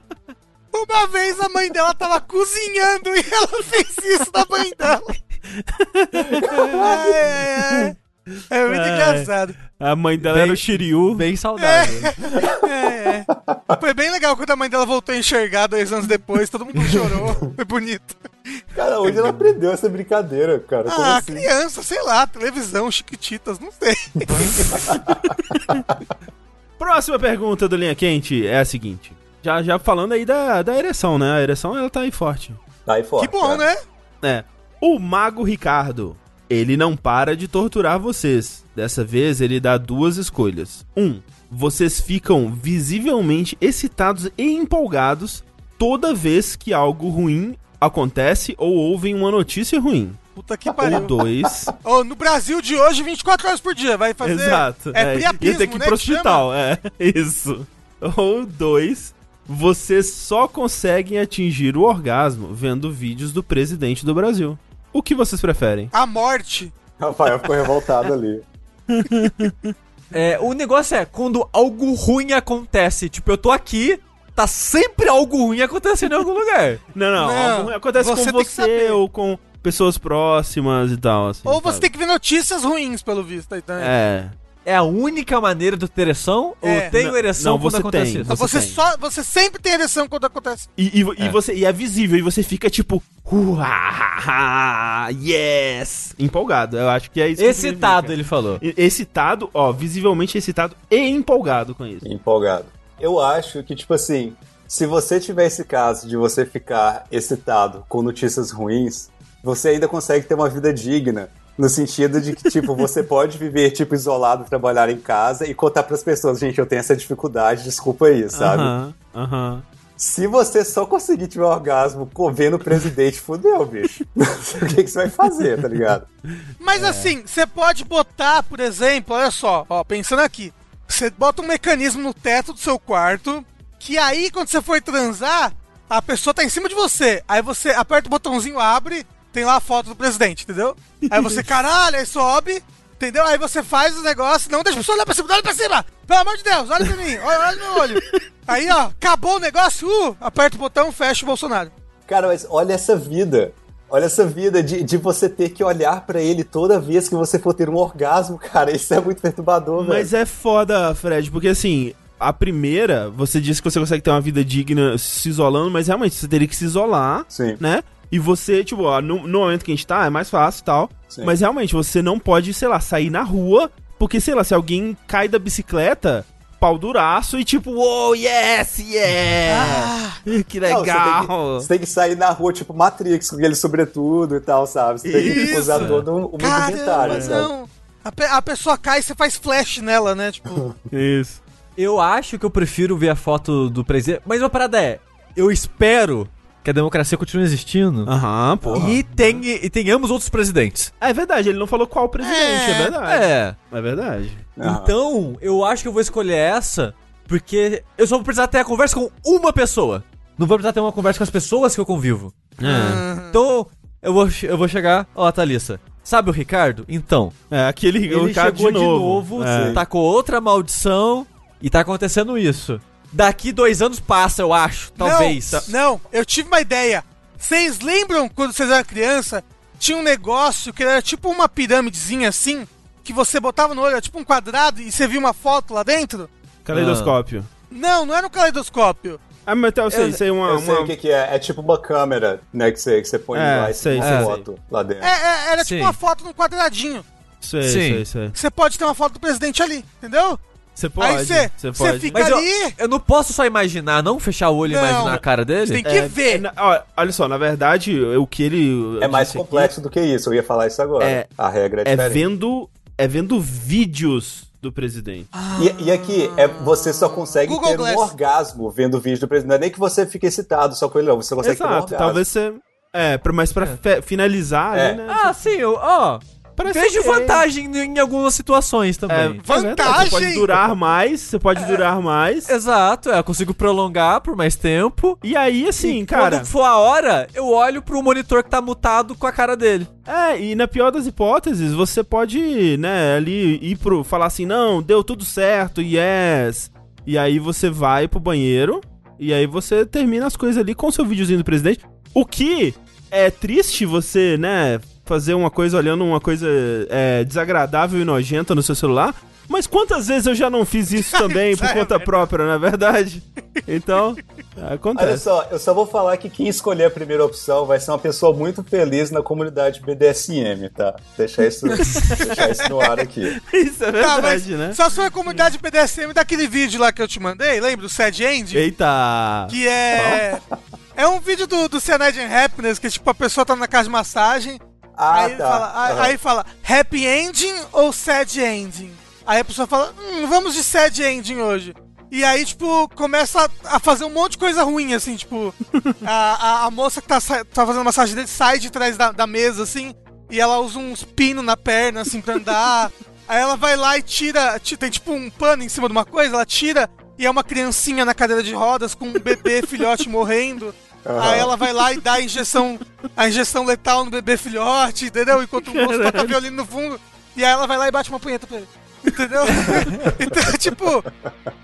Uma vez a mãe dela tava cozinhando e ela fez isso na mãe dela. Ai, ai, ai. É muito Ai. engraçado. A mãe dela Bem- era o Shiryu. Bem saudável. É, é. Foi bem legal quando a mãe dela voltou a enxergar dois anos depois, todo mundo chorou. Foi bonito. Cara, onde ela aprendeu essa brincadeira, cara? Como Ah, assim? criança, sei lá, televisão, chiquititas, não sei. Próxima pergunta do Linha Quente é a seguinte. Já, já falando aí da, da ereção, né? A ereção, ela tá aí forte. Tá aí forte, Que bom, né? É. O Mago Ricardo. Ele não para de torturar vocês. Dessa vez, ele dá duas escolhas. Um, vocês ficam visivelmente excitados e empolgados toda vez que algo ruim acontece ou ouvem uma notícia ruim. Puta que Ou pariu. dois. Ô, no Brasil de hoje, 24 horas por dia, vai fazer... Exato. É, priapismo, Ia ter que ir né, pro hospital, é. Isso. Ou dois, vocês só conseguem atingir o orgasmo vendo vídeos do presidente do Brasil. O que vocês preferem? A morte. Rafael ficou revoltado ali. É, o negócio é, quando algo ruim acontece, tipo, eu tô aqui, tá sempre algo ruim acontecendo em algum lugar. Não, não, Não, algo ruim acontece você com você ou com pessoas próximas e tal, assim. Ou você sabe? tem que ver notícias ruins, pelo visto. Aí, também. É. É a única maneira de ter ereção? É. Ou tenho Não, ereção não, quando você acontece tem. isso? Você, você tem. só, você sempre tem ereção quando acontece. E, e, e É. você, e é visível, e você fica tipo. "Uahaha, yes! Empolgado, eu acho que é isso que Excitado, ele falou. E- Excitado, ó, visivelmente excitado e empolgado com isso. Empolgado. Eu acho que, tipo assim, se você tiver esse caso de você ficar excitado com notícias ruins, você ainda consegue ter uma vida digna. No sentido de que, tipo, você pode viver, tipo, isolado, trabalhar em casa e contar pras pessoas, gente, eu tenho essa dificuldade, desculpa aí, sabe? Aham, aham. Se você só conseguir tiver um orgasmo com- vendo o presidente, fudeu, bicho. o que, que você vai fazer, tá ligado? Mas assim, você pode botar, por exemplo, olha só, ó, pensando aqui. Você bota um mecanismo no teto do seu quarto, que aí quando você for transar, a pessoa tá em cima de você. Aí você aperta o botãozinho, abre, tem lá a foto do presidente, entendeu? Aí você, caralho, aí sobe, entendeu? Aí você faz o negócio, não deixa a pessoa olhar pra cima, olha pra cima! Pelo amor de Deus, olha pra mim, olha, olha no meu olho. Aí, ó, acabou o negócio, uh, aperta o botão, fecha o Bolsonaro. Cara, mas olha essa vida. Olha essa vida de, de você ter que olhar pra ele toda vez que você for ter um orgasmo, cara. Isso é muito perturbador, velho. Mas é foda, Fred, porque assim, a primeira, você disse que você consegue ter uma vida digna se isolando, mas realmente você teria que se isolar, Sim. né? E você, tipo, ó, no, no momento que a gente tá, é mais fácil e tal. Sim. Mas realmente, você não pode, sei lá, sair na rua, porque, sei lá, se alguém cai da bicicleta, pau duraço e tipo, uou, yes, yeah! que Não, você, tem legal! que, você tem que sair na rua, tipo Matrix, com aquele sobretudo e tal, sabe? Você tem que Isso. usar todo um, um Caramba, não. A, pe- a pessoa cai e você faz flash nela, né? Tipo, Isso. Eu acho que eu prefiro ver a foto do presidente. Mas uma parada é, eu espero que a democracia continue existindo. Aham, pô. E, tem, e tenhamos outros presidentes. É verdade, ele não falou qual presidente, é, É. verdade. É. É verdade. Aham. Então, eu acho que eu vou escolher essa, porque eu só vou precisar ter a conversa com uma pessoa. Não vou precisar ter uma conversa com as pessoas que eu convivo. É. Então, eu vou, eu vou chegar. Ó, Thalissa. Sabe o Ricardo? Então. É, aquele o Ele Ricardo chegou de novo. É. tacou outra maldição e tá acontecendo isso. Daqui dois anos passa, eu acho. Talvez. Não, não, eu tive uma ideia. Vocês lembram quando vocês eram criança? Tinha um negócio que era tipo uma pirâmidezinha assim, que você botava no olho, era tipo um quadrado e você via uma foto lá dentro? Caleidoscópio. Não, não era um caleidoscópio. Ah, mas eu sei, Eu- sei uma. Eu sei uma- o que, que é. É tipo uma câmera, né? Que você, que você põe É, lá e sei, você sei, foto lá dentro. É, é, era Sim. tipo uma foto num quadradinho. Sei, Sim. sei, sei. Você pode ter uma foto do presidente ali, entendeu? Você pode. Aí você Você você fica Mas eu, ali. eu não posso só imaginar, não fechar o olho e Não, imaginar a cara dele? Você tem que É, ver. é, na- ó, olha só, na verdade, o que ele. É mais aqui complexo do que isso, eu ia falar isso agora. É- a regra é É diferente. vendo, é vendo vídeos do presidente. E, e aqui, é, você só consegue Google ter Glass. um orgasmo vendo o vídeo do presidente. Não é nem que você fique excitado só com ele, não. Você consegue ter um Exato, orgasmo. talvez você. É, mas pra fe- finalizar É. né? Ah, sim, eu, ó. Parece Vejo ok. vantagem em, algumas situações É, também. é verdade, Vantagem? Você pode durar mais, você pode durar mais. Exato, é, eu consigo prolongar por mais tempo. E aí, assim, E cara. Quando for a hora, eu olho pro monitor que tá mutado com a cara dele. É, e na pior das hipóteses, você pode, né, ali ir pro. falar assim, não, deu tudo certo, yes. E aí você vai pro banheiro. E aí você termina as coisas ali com o seu videozinho do presidente. O que é triste você, né, fazer uma coisa olhando uma coisa é, desagradável e nojenta no seu celular. Mas quantas vezes eu já não fiz isso também por é conta própria, não é verdade? Então, Olha acontece. só, eu só vou falar que quem escolher a primeira opção vai ser uma pessoa muito feliz na comunidade BDSM, tá? Deixar isso, deixar isso no ar aqui. Isso é Tá, mas verdade, né? só se for a comunidade BDSM daquele vídeo lá que eu te mandei, lembra? Do Sad End? Eita! Que é. É um vídeo do, do Cyanide and Happiness, que tipo, a pessoa tá na casa de massagem. Ah, aí, tá. fala, aí- Aham. aí fala, happy ending ou sad ending? Aí a pessoa fala, hum, vamos de sad ending hoje. E aí, tipo, começa a, fazer um monte de coisa ruim, assim, tipo, a, a, a moça que tá, tá fazendo massagem dele sai de trás da, da mesa, assim, e ela usa uns pinos na perna, assim, pra andar. aí ela vai lá e tira, ti- tem tipo um pano em cima de uma coisa, ela tira e é uma criancinha na cadeira de rodas com um bebê filhote morrendo. Aham. Aí ela vai lá e dá a injeção, a injeção letal no bebê filhote, entendeu? Enquanto o moço toca violino no fundo. E aí ela vai lá e bate uma punheta pra ele. Entendeu? então, tipo,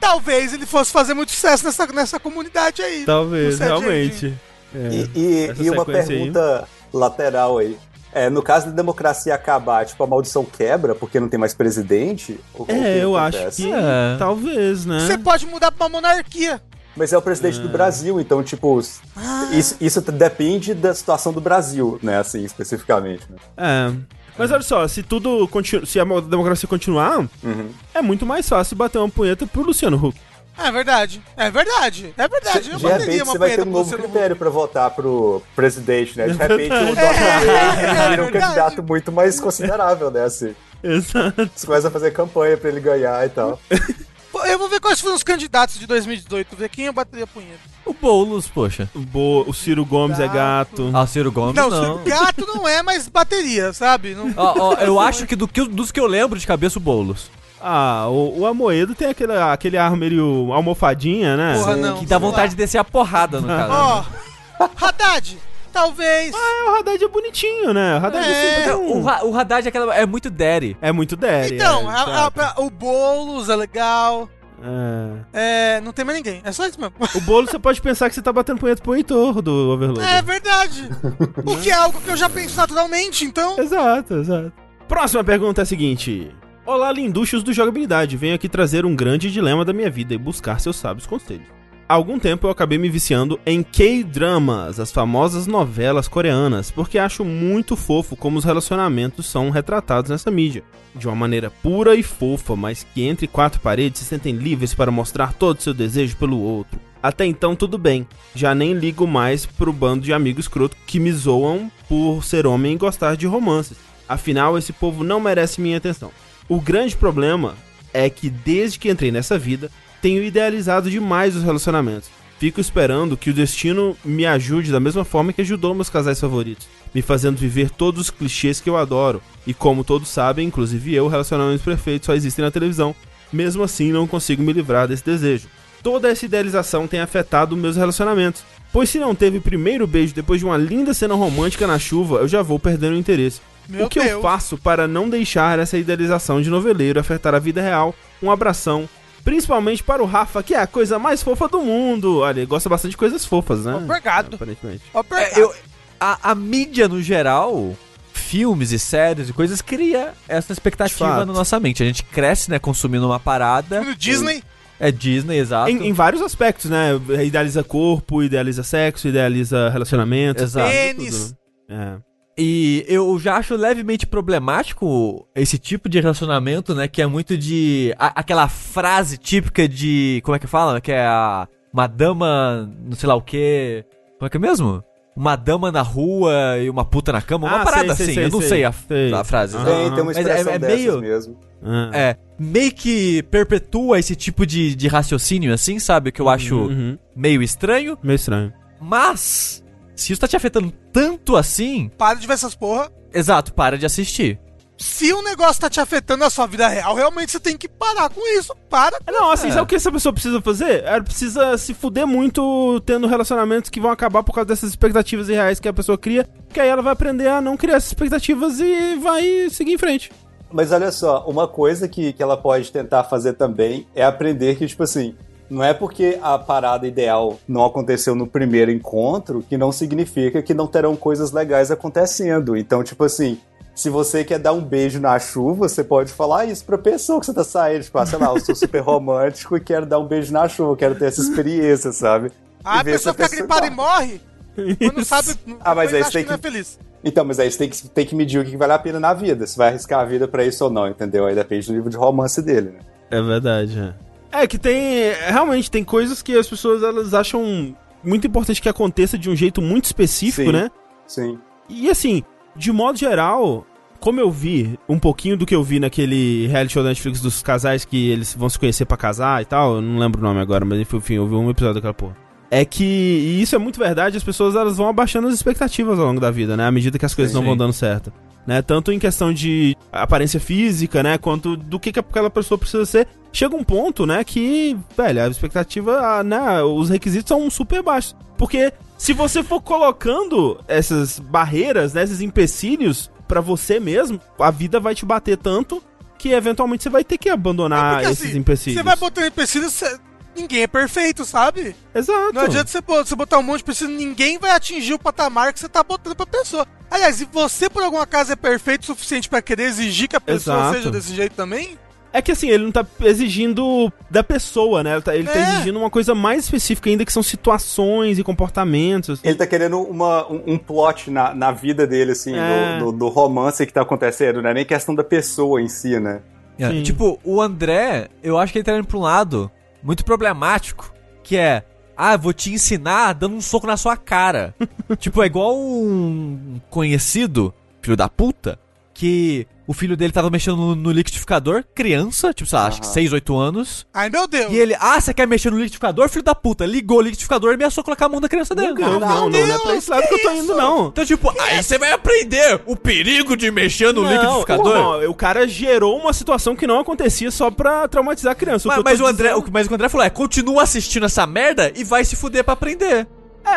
talvez ele fosse fazer muito sucesso nessa, nessa comunidade aí. Talvez, realmente. É. E, e- e uma sequência aí. pergunta lateral aí. É, no caso da democracia acabar, tipo, a maldição quebra porque não tem mais presidente? É, eu acho acontece? que É. talvez, né? Você pode mudar pra uma monarquia. Mas é o presidente do Brasil, então, tipo, isso, isso depende da situação do Brasil, né, assim, especificamente. Né? É. Mas olha só, se tudo se a mo- democracia continuar, Uhum. é muito mais fácil bater uma punheta pro Luciano Huck. É verdade. É verdade. É verdade. Eu de repente bateria uma você vai ter um novo critério pra votar pro presidente, né? De repente o Dr. É, é vira um candidato muito mais considerável, né? Assim, Exato. você começa a fazer campanha pra ele ganhar e tal. Eu vou ver quais foram os candidatos de 2018, ver quem eu bateria punheta. O Boulos, poxa. Boa, o Ciro Gomes é gato. Ah, Ciro Gomes Não, não. gato não é, mas bateria, sabe? Não... Ó, ó, eu acho que, do que dos que eu lembro de cabeça, o Boulos. Ah, o, o Amoedo tem aquele, aquele ar meio almofadinha, né? Porra, não. Que dá sei lá. vontade de descer a porrada no cara. Ó, Haddad, talvez. É, o Haddad é bonitinho, né? O Haddad É, sempre tem um- O, Haddad é, aquela, é muito daddy. é muito daddy. então, é, a- a- o Boulos é legal. É. É, não tem mais ninguém. É só isso mesmo. O bolo você pode pensar que você tá batendo punheta pro Heitor do Overlord. É verdade. O que é algo que eu já penso naturalmente, então. Exato, exato. Próxima pergunta é a seguinte. Olá, linduchos do Jogabilidade. Venho aqui trazer um grande dilema da minha vida e buscar seus sábios conselhos. Há algum tempo eu acabei me viciando em K-dramas, as famosas novelas coreanas, porque acho muito fofo como os relacionamentos são retratados nessa mídia. De uma maneira pura e fofa, mas que entre quatro paredes se sentem livres para mostrar todo seu desejo pelo outro. Até então tudo bem, já nem ligo mais pro bando de amigos escroto que me zoam por ser homem e gostar de romances. Afinal, esse povo não merece minha atenção. O grande problema é que desde que entrei nessa vida, tenho idealizado demais os relacionamentos. Fico esperando que o destino me ajude da mesma forma que ajudou meus casais favoritos, me fazendo viver todos os clichês que eu adoro. E como todos sabem, inclusive eu, relacionamentos perfeitos só existem na televisão. Mesmo assim, não consigo me livrar desse desejo. Toda essa idealização tem afetado meus relacionamentos, pois se não teve primeiro beijo depois de uma linda cena romântica na chuva, eu já vou perdendo o interesse. Meu o que Deus. eu faço para não deixar essa idealização de noveleiro afetar a vida real? Um abração. Principalmente para o Rafa, que é a coisa mais fofa do mundo. Olha, ele gosta bastante de coisas fofas, né? Obrigado. Aparentemente. Obrigado. É, eu, a, a mídia no geral, filmes e séries e coisas, cria essa expectativa fato. na nossa mente. A gente cresce, né, consumindo uma parada. No Disney, É Disney, exato. Em, em vários aspectos, né? Idealiza corpo, idealiza sexo, idealiza relacionamento. Exato. Pênis. tudo, né? E eu já acho levemente problemático esse tipo de relacionamento, né? Que é muito de. a- aquela frase típica de. Como é que fala? Que é a. Uma dama. Não sei lá o quê. Como é que é mesmo? Uma dama na rua e uma puta na cama. Uma Ah, parada sei, sei, assim. sei, eu não sei. sei, a, Sei. a frase. Ah. Tem, tem uma é- expressão é dessas meio- mesmo. É. Ah. É, meio que perpetua esse tipo de, de raciocínio, assim, sabe? Que eu acho Uhum. meio estranho. Meio estranho. Mas, se isso tá te afetando tanto assim, para de ver essas porra. exato, para de assistir. Se o negócio tá te afetando na sua vida real, realmente você tem que parar com isso. Para. É, Não, assim, É. sabe o que essa pessoa precisa fazer? Ela precisa se fuder muito tendo relacionamentos que vão acabar por causa dessas expectativas irreais que a pessoa cria, que aí ela vai aprender a não criar essas expectativas e vai seguir em frente. Mas olha só, uma coisa que, que ela pode tentar fazer também é aprender que, tipo assim, não é porque a parada ideal não aconteceu no primeiro encontro que não significa que não terão coisas legais acontecendo. Então, tipo assim, se você quer dar um beijo na chuva, você pode falar isso pra pessoa que você tá saindo. Tipo, ah, sei lá, eu sou super romântico e quero dar um beijo na chuva, quero ter essa experiência, sabe? Ah, a pessoa se fica gripada e morre. Quando sabe. Ah, mas aí acha você tem que não é que- feliz. Então, mas aí você tem que, tem que medir o que vale a pena na vida. Se vai arriscar a vida pra isso ou não, entendeu? Aí depende do nível de romance dele, né? É verdade, é. É que tem. Realmente, tem coisas que as pessoas elas acham muito importante que aconteça de um jeito muito específico, Sim. né? Sim. E assim, de modo geral, como eu vi um pouquinho do que eu vi naquele reality show da Netflix dos casais que eles vão se conhecer pra casar e tal, eu não lembro o nome agora, mas enfim, eu vi um episódio daquela porra. É que, e isso é muito verdade, as pessoas elas vão abaixando as expectativas ao longo da vida, né? À medida que as coisas Sim. não vão dando certo. Né? Tanto em questão de aparência física, né? Quanto do que, que aquela pessoa precisa ser. Chega um ponto, né, que, velho, a expectativa, ah, né, os requisitos são super baixos. Porque se você for colocando essas barreiras, né, esses empecilhos pra você mesmo, a vida vai te bater tanto que eventualmente você vai ter que abandonar É porque, esses assim, empecilhos. Você vai botando empecilhos, você- ninguém é perfeito, sabe? Exato. Não adianta você, você botar um monte de empecilho, ninguém vai atingir o patamar que você tá botando pra pessoa. Aliás, se você por algum acaso é perfeito o suficiente pra querer exigir que a pessoa Exato. seja desse jeito também, É que assim, ele não tá exigindo da pessoa, né? Ele tá, ele tá É. exigindo uma coisa mais específica ainda, que são situações e comportamentos. Ele tá querendo uma, um, um plot na, na vida dele, assim, É. do, do, do romance que tá acontecendo, não é nem questão da pessoa em si, né? É. Tipo, o André, eu acho que ele tá indo pra um lado muito problemático, que é, ah, vou te ensinar dando um soco na sua cara. tipo, é igual um conhecido, filho da puta, que o filho dele tava mexendo no, no liquidificador, criança, tipo, sei lá, acho que Aham. 6, 8 anos. ai meu Deus. E ele, ah, você quer mexer no liquidificador, filho da puta? Ligou o liquidificador e ameaçou colocar a mão da criança dentro. Não, não, não, não é pra esse lado que eu tô indo, não. Então, tipo, aí você vai aprender o perigo de mexer no Não, liquidificador. não, o cara gerou uma situação que não acontecia só pra traumatizar a criança. Mas, o André, dizendo- o, mas o que o André falou é, continua assistindo essa merda e vai se fuder pra aprender.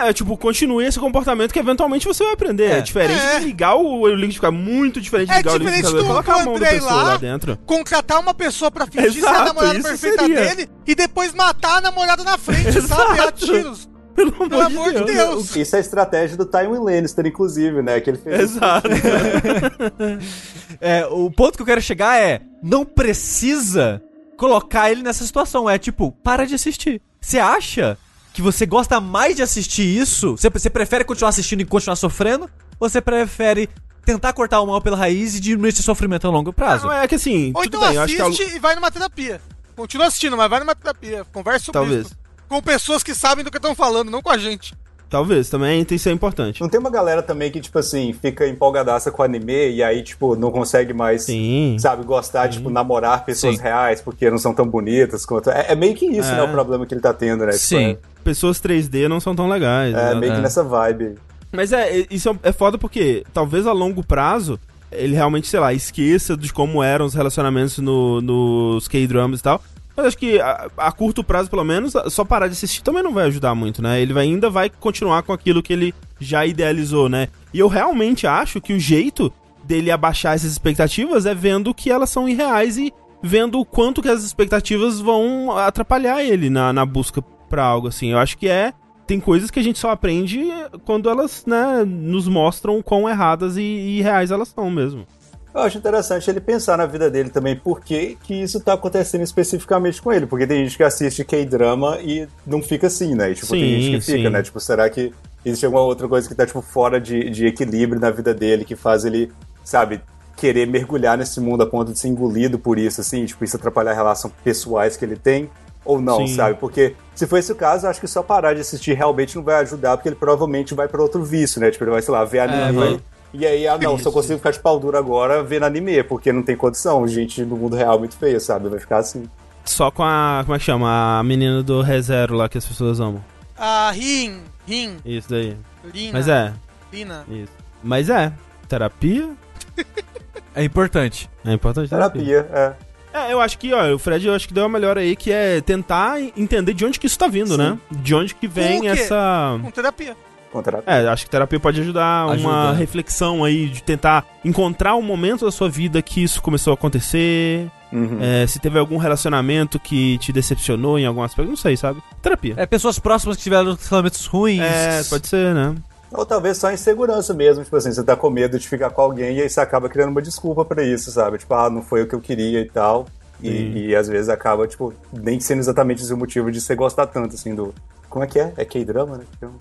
É, tipo, continue esse comportamento que eventualmente você vai aprender. É, É. diferente É. de ligar o, o liquidificador, muito diferente de É ligar o diferente liquidificador e do- colocar do a mão da pessoa lá, lá. dentro. Contratar uma pessoa pra fingir ser Exato, a namorada isso perfeita seria. dele e depois matar a namorada na frente, sabe? A tiros. Pelo amor, Pelo amor de Deus. Isso é a estratégia do Tywin Lannister, inclusive, né? Que ele fez. Exato. É, o ponto que eu quero chegar é, não precisa colocar ele nessa situação. É tipo, para de assistir. Você acha que você gosta mais de assistir isso? Você, você prefere continuar assistindo e continuar sofrendo? Ou você prefere tentar cortar o mal pela raiz e diminuir esse sofrimento a longo prazo? Não, é que assim, Ou tudo então bem, que a- assiste e vai numa terapia. Continua assistindo, mas vai numa terapia. Conversa sobre Talvez. isso. Com pessoas que sabem do que estão falando, não com a gente. Talvez, também isso é importante. Não tem uma galera também que, tipo assim, fica empolgadaça com anime e aí, tipo, não consegue mais, Sim. sabe, gostar, tipo, namorar pessoas Sim. reais porque não são tão bonitas quanto. É, é meio que isso, É. né, o problema que ele tá tendo, né? Tipo, Sim. Pessoas 3D não são tão legais. É, é né? meio que É. nessa vibe. Mas é, isso é, é foda porque talvez a longo prazo ele realmente, sei lá, esqueça de como eram os relacionamentos no, nos K-dramas e tal. Mas acho que a, a curto prazo, pelo menos, só parar de assistir também não vai ajudar muito, né? Ele vai, ainda vai continuar com aquilo que ele já idealizou, né? E eu realmente acho que o jeito dele abaixar essas expectativas é vendo que elas são irreais e vendo o quanto que as expectativas vão atrapalhar ele na, na busca pra algo, assim. Eu acho que é tem coisas que a gente só aprende quando elas, né, nos mostram quão erradas e, e reais elas são mesmo. Eu acho interessante ele pensar na vida dele também, por que que isso tá acontecendo especificamente com ele. Porque tem gente que assiste K-drama e não fica assim, né? E, tipo, tem Sim, gente que sim. fica, né? Tipo, será que existe alguma outra coisa que tá, tipo, fora de, de equilíbrio na vida dele, que faz ele, sabe, querer mergulhar nesse mundo a ponto de ser engolido por isso, assim? Tipo, isso atrapalhar relações pessoais que ele tem? Ou não, Sim. sabe? Porque se for esse o caso, acho que só parar de assistir realmente não vai ajudar, porque ele provavelmente vai pra outro vício, né? Tipo, ele vai, sei lá, ver anime. vai. E aí, ah, não, só consigo ficar de pau duro agora vendo anime, porque não tem condição. Gente no mundo real é muito feia, sabe? Vai ficar assim. Só com a. Como é que chama? A menina do ReZero lá que as pessoas amam. A Rin, Rin, Isso daí. Lina, Mas é, Lina. isso. Mas é, terapia É importante. é importante. Terapia, é. É, eu acho que, ó, o Fred eu acho que deu a melhor aí, que é tentar entender de onde que isso tá vindo, Sim. né? De onde que vem essa. Com terapia. Com terapia. É, acho que terapia pode ajudar uma Ajuda. reflexão aí, de tentar encontrar um momento da sua vida que isso começou a acontecer. Uhum. É, se teve algum relacionamento que te decepcionou em algum aspecto, não sei, sabe? Terapia. É, pessoas próximas que tiveram relacionamentos ruins. É, pode ser, né? Ou talvez só insegurança mesmo, tipo assim, você tá com medo de ficar com alguém e aí você acaba criando uma desculpa pra isso, sabe? Tipo, ah, não foi o que eu queria e tal. E, e às vezes acaba, tipo, nem sendo exatamente esse o motivo de você gostar tanto, assim, do. Como é que é? É K-drama, né? Então,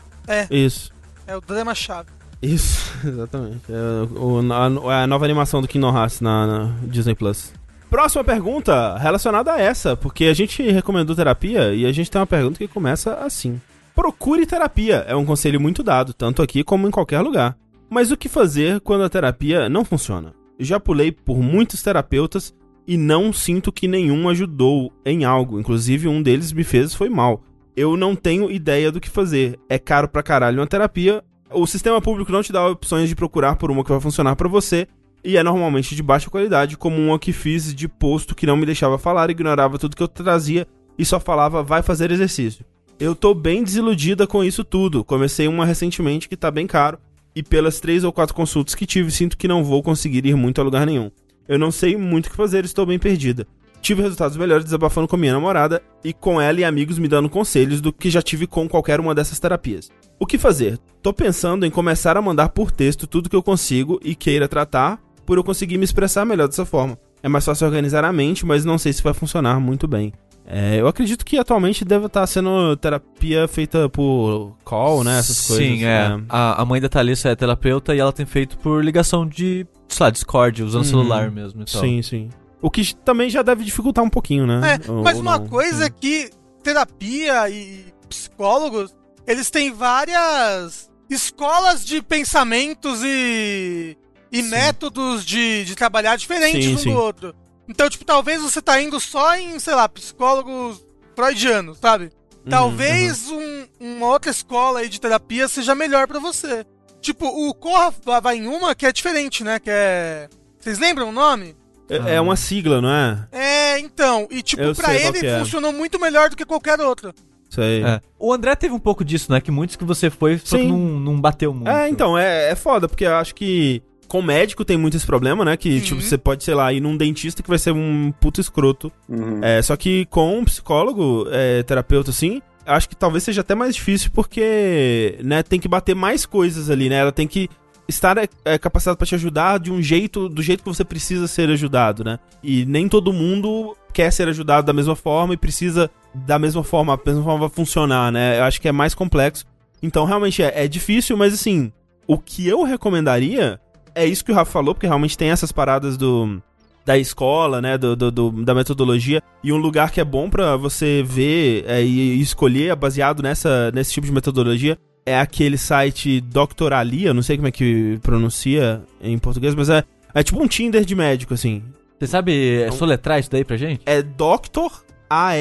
Isso. É o drama chave. Isso, exatamente. É, o- a, a nova animação do Kingdom Hearts na, na Disney Plus. Próxima pergunta relacionada a essa, porque a gente recomendou terapia e a gente tem uma pergunta que começa assim: Procure terapia, é um conselho muito dado, tanto aqui como em qualquer lugar. Mas o que fazer quando a terapia não funciona? Já pulei por muitos terapeutas e não sinto que nenhum ajudou em algo, inclusive um deles me fez foi mal. Eu não tenho ideia do que fazer. É caro pra caralho uma terapia. O sistema público não te dá opções de procurar por uma que vai funcionar pra você. E é normalmente de baixa qualidade, como uma que fiz de posto que não me deixava falar, ignorava tudo que eu trazia e só falava vai fazer exercício. Eu tô bem desiludida com isso tudo. Comecei uma recentemente que tá bem caro. E pelas três ou quatro consultas que tive, sinto que não vou conseguir ir muito a lugar nenhum. Eu não sei muito o que fazer, estou bem perdida. Tive resultados melhores desabafando com minha namorada e com ela e amigos me dando conselhos do que já tive com qualquer uma dessas terapias. O que fazer? Tô pensando em começar a mandar por texto tudo que eu consigo e queira tratar, por eu conseguir me expressar melhor dessa forma. É mais fácil organizar a mente, mas não sei se vai funcionar muito bem. É, eu acredito que atualmente deve estar sendo terapia feita por call, né? Essas coisas. Sim, é. né? A, a mãe da Thalissa é terapeuta e ela tem feito por ligação de, sei lá, Discord, usando Uhum. celular mesmo e tal. Sim, sim. O que também já deve dificultar um pouquinho, né? É, Ou- mas ou uma não. coisa é que terapia e psicólogos, eles têm várias escolas de pensamentos e, e métodos de, de trabalhar diferentes Sim, um sim. do outro. Então, tipo, talvez você tá indo só em, sei lá, psicólogos freudianos, sabe? Uhum, Talvez um- uma outra escola aí de terapia seja melhor pra você. Tipo, o Corra vai em uma que é diferente, né? Que é. Vocês lembram o nome? É, é uma sigla, não é? É, então. E, tipo, Eu pra sei qual ele que é. funcionou muito melhor do que qualquer outro. Isso aí. É. O André teve um pouco disso, né? Que muitos que você foi, só que Sim. não, não bateu muito. É, então, é, é foda, porque eu acho que com médico tem muito esse problema, né? Que, Uhum. tipo, você pode, sei lá, ir num dentista que vai ser um puto escroto. Uhum. É, só que com um psicólogo, é, terapeuta, assim, acho que talvez seja até mais difícil porque, né, tem que bater mais coisas ali, né? Ela tem que estar é, é, capacitada pra te ajudar de um jeito, do jeito que você precisa ser ajudado, né? E nem todo mundo quer ser ajudado da mesma forma e precisa da mesma forma, a mesma forma funcionar, né? Eu acho que é mais complexo. Então, realmente, é, é difícil, mas assim, o que eu recomendaria é isso que o Rafa falou, porque realmente tem essas paradas do da escola, né, do, do- do- da metodologia, e um lugar que é bom pra você ver é, e, escolher baseado nessa, nesse tipo de metodologia é aquele site Doctoralia, não sei como é que pronuncia em português, mas é, é tipo um Tinder de médico, assim. Você sabe é, soletrar isso daí pra gente? É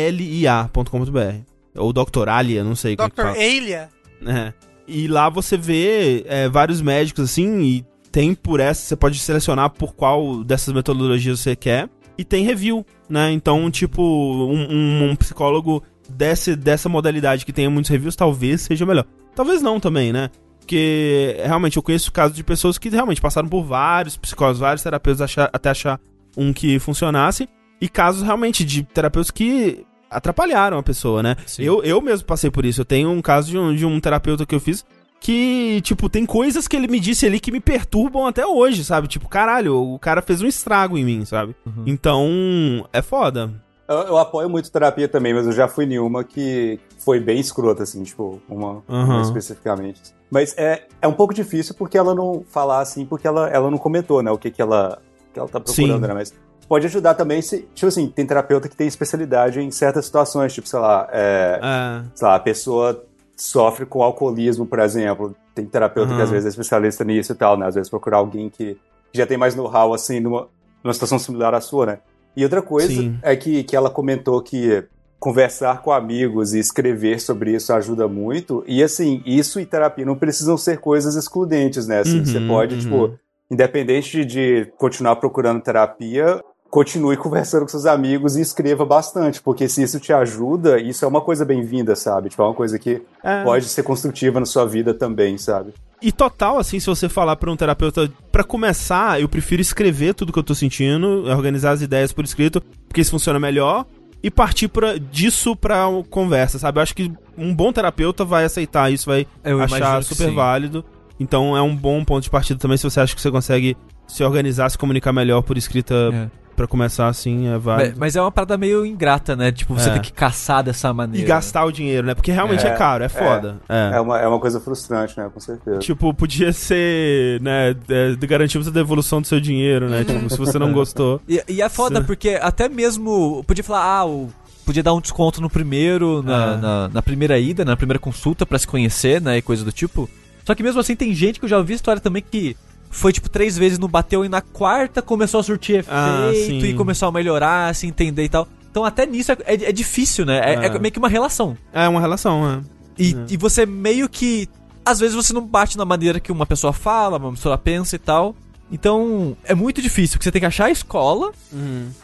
doctoralia.com.br. Ou Doctoralia, não sei como é que Dr. fala. Alia. É. E lá você vê é, vários médicos assim, e tem por essa, você pode selecionar por qual dessas metodologias você quer, e tem review, né? Então, tipo, um, um- um psicólogo desse, dessa modalidade que tenha muitos reviews, talvez seja melhor. Talvez não também, né? Porque realmente eu conheço casos de pessoas que realmente passaram por vários psicólogos, vários terapeutas achar- até achar um que funcionasse, e casos realmente de terapeutas que atrapalharam a pessoa, né? Sim. Eu, eu mesmo passei por isso. Eu tenho um caso de um, de um terapeuta que eu fiz que, tipo, tem coisas que ele me disse ali que me perturbam até hoje, sabe? Tipo, caralho, o cara fez um estrago em mim, sabe? Uhum. Então, é foda. Eu, eu apoio muito terapia também, mas eu já fui em uma que foi bem escrota, assim, tipo, uma, uma Aham. especificamente. Mas é, é um pouco difícil porque ela não falar assim, porque ela, ela não comentou, né, o que, que, ela, que ela tá procurando, Sim. né? Mas pode ajudar também se, tipo assim, tem terapeuta que tem especialidade em certas situações, tipo, sei lá, é, É, sei lá, a pessoa sofre com alcoolismo, por exemplo. Tem terapeuta que Aham. às vezes é especialista nisso e tal, né? Às vezes procurar alguém que já tem mais know-how, assim, numa, numa situação similar à sua, né? E outra coisa Sim. é que, que ela comentou que conversar com amigos e escrever sobre isso ajuda muito. E assim, isso e terapia não precisam ser coisas excludentes, né? Assim, Uhum, você pode, uhum. tipo, independente de, de continuar procurando terapia, continue conversando com seus amigos e escreva bastante, porque se isso te ajuda, isso é uma coisa bem-vinda, sabe? Tipo, é uma coisa que é. pode ser construtiva na sua vida também, sabe? E total, assim, se você falar pra um terapeuta, pra começar, eu prefiro escrever tudo que eu tô sentindo, organizar as ideias por escrito, porque isso funciona melhor, e partir pra, disso pra conversa, sabe? Eu acho que um bom terapeuta vai aceitar isso, vai Eu achar super válido. Então é um bom ponto de partida também, se você acha que você consegue se organizar, se comunicar melhor por escrita É. pra começar assim, é Mas, válido. mas é uma parada meio ingrata, né? Tipo, você É. tem que caçar dessa E maneira. gastar o dinheiro, né? Porque realmente é, É, caro, é foda. É. É uma, é uma coisa frustrante, né? Com certeza. Tipo, podia ser, né, é, de garantir você a devolução do seu dinheiro, né? Tipo, se você não gostou. E, e é foda Sim. porque até mesmo. Podia falar, ah, o- podia dar um desconto no primeiro, na, É. na, na primeira ida, na primeira consulta pra se conhecer, né? E coisa do tipo. Só que mesmo assim tem gente que eu já ouvi história também que foi tipo três vezes, não bateu, e na quarta começou a surtir efeito Ah, e começou a melhorar, se entender e tal. Então até nisso é, é- é difícil, né? É, É. é meio que uma relação. É uma relação, né? E, É. e você meio que. Às vezes você não bate na maneira que uma pessoa fala, uma pessoa pensa e tal. Então é muito difícil, porque você tem que achar a escola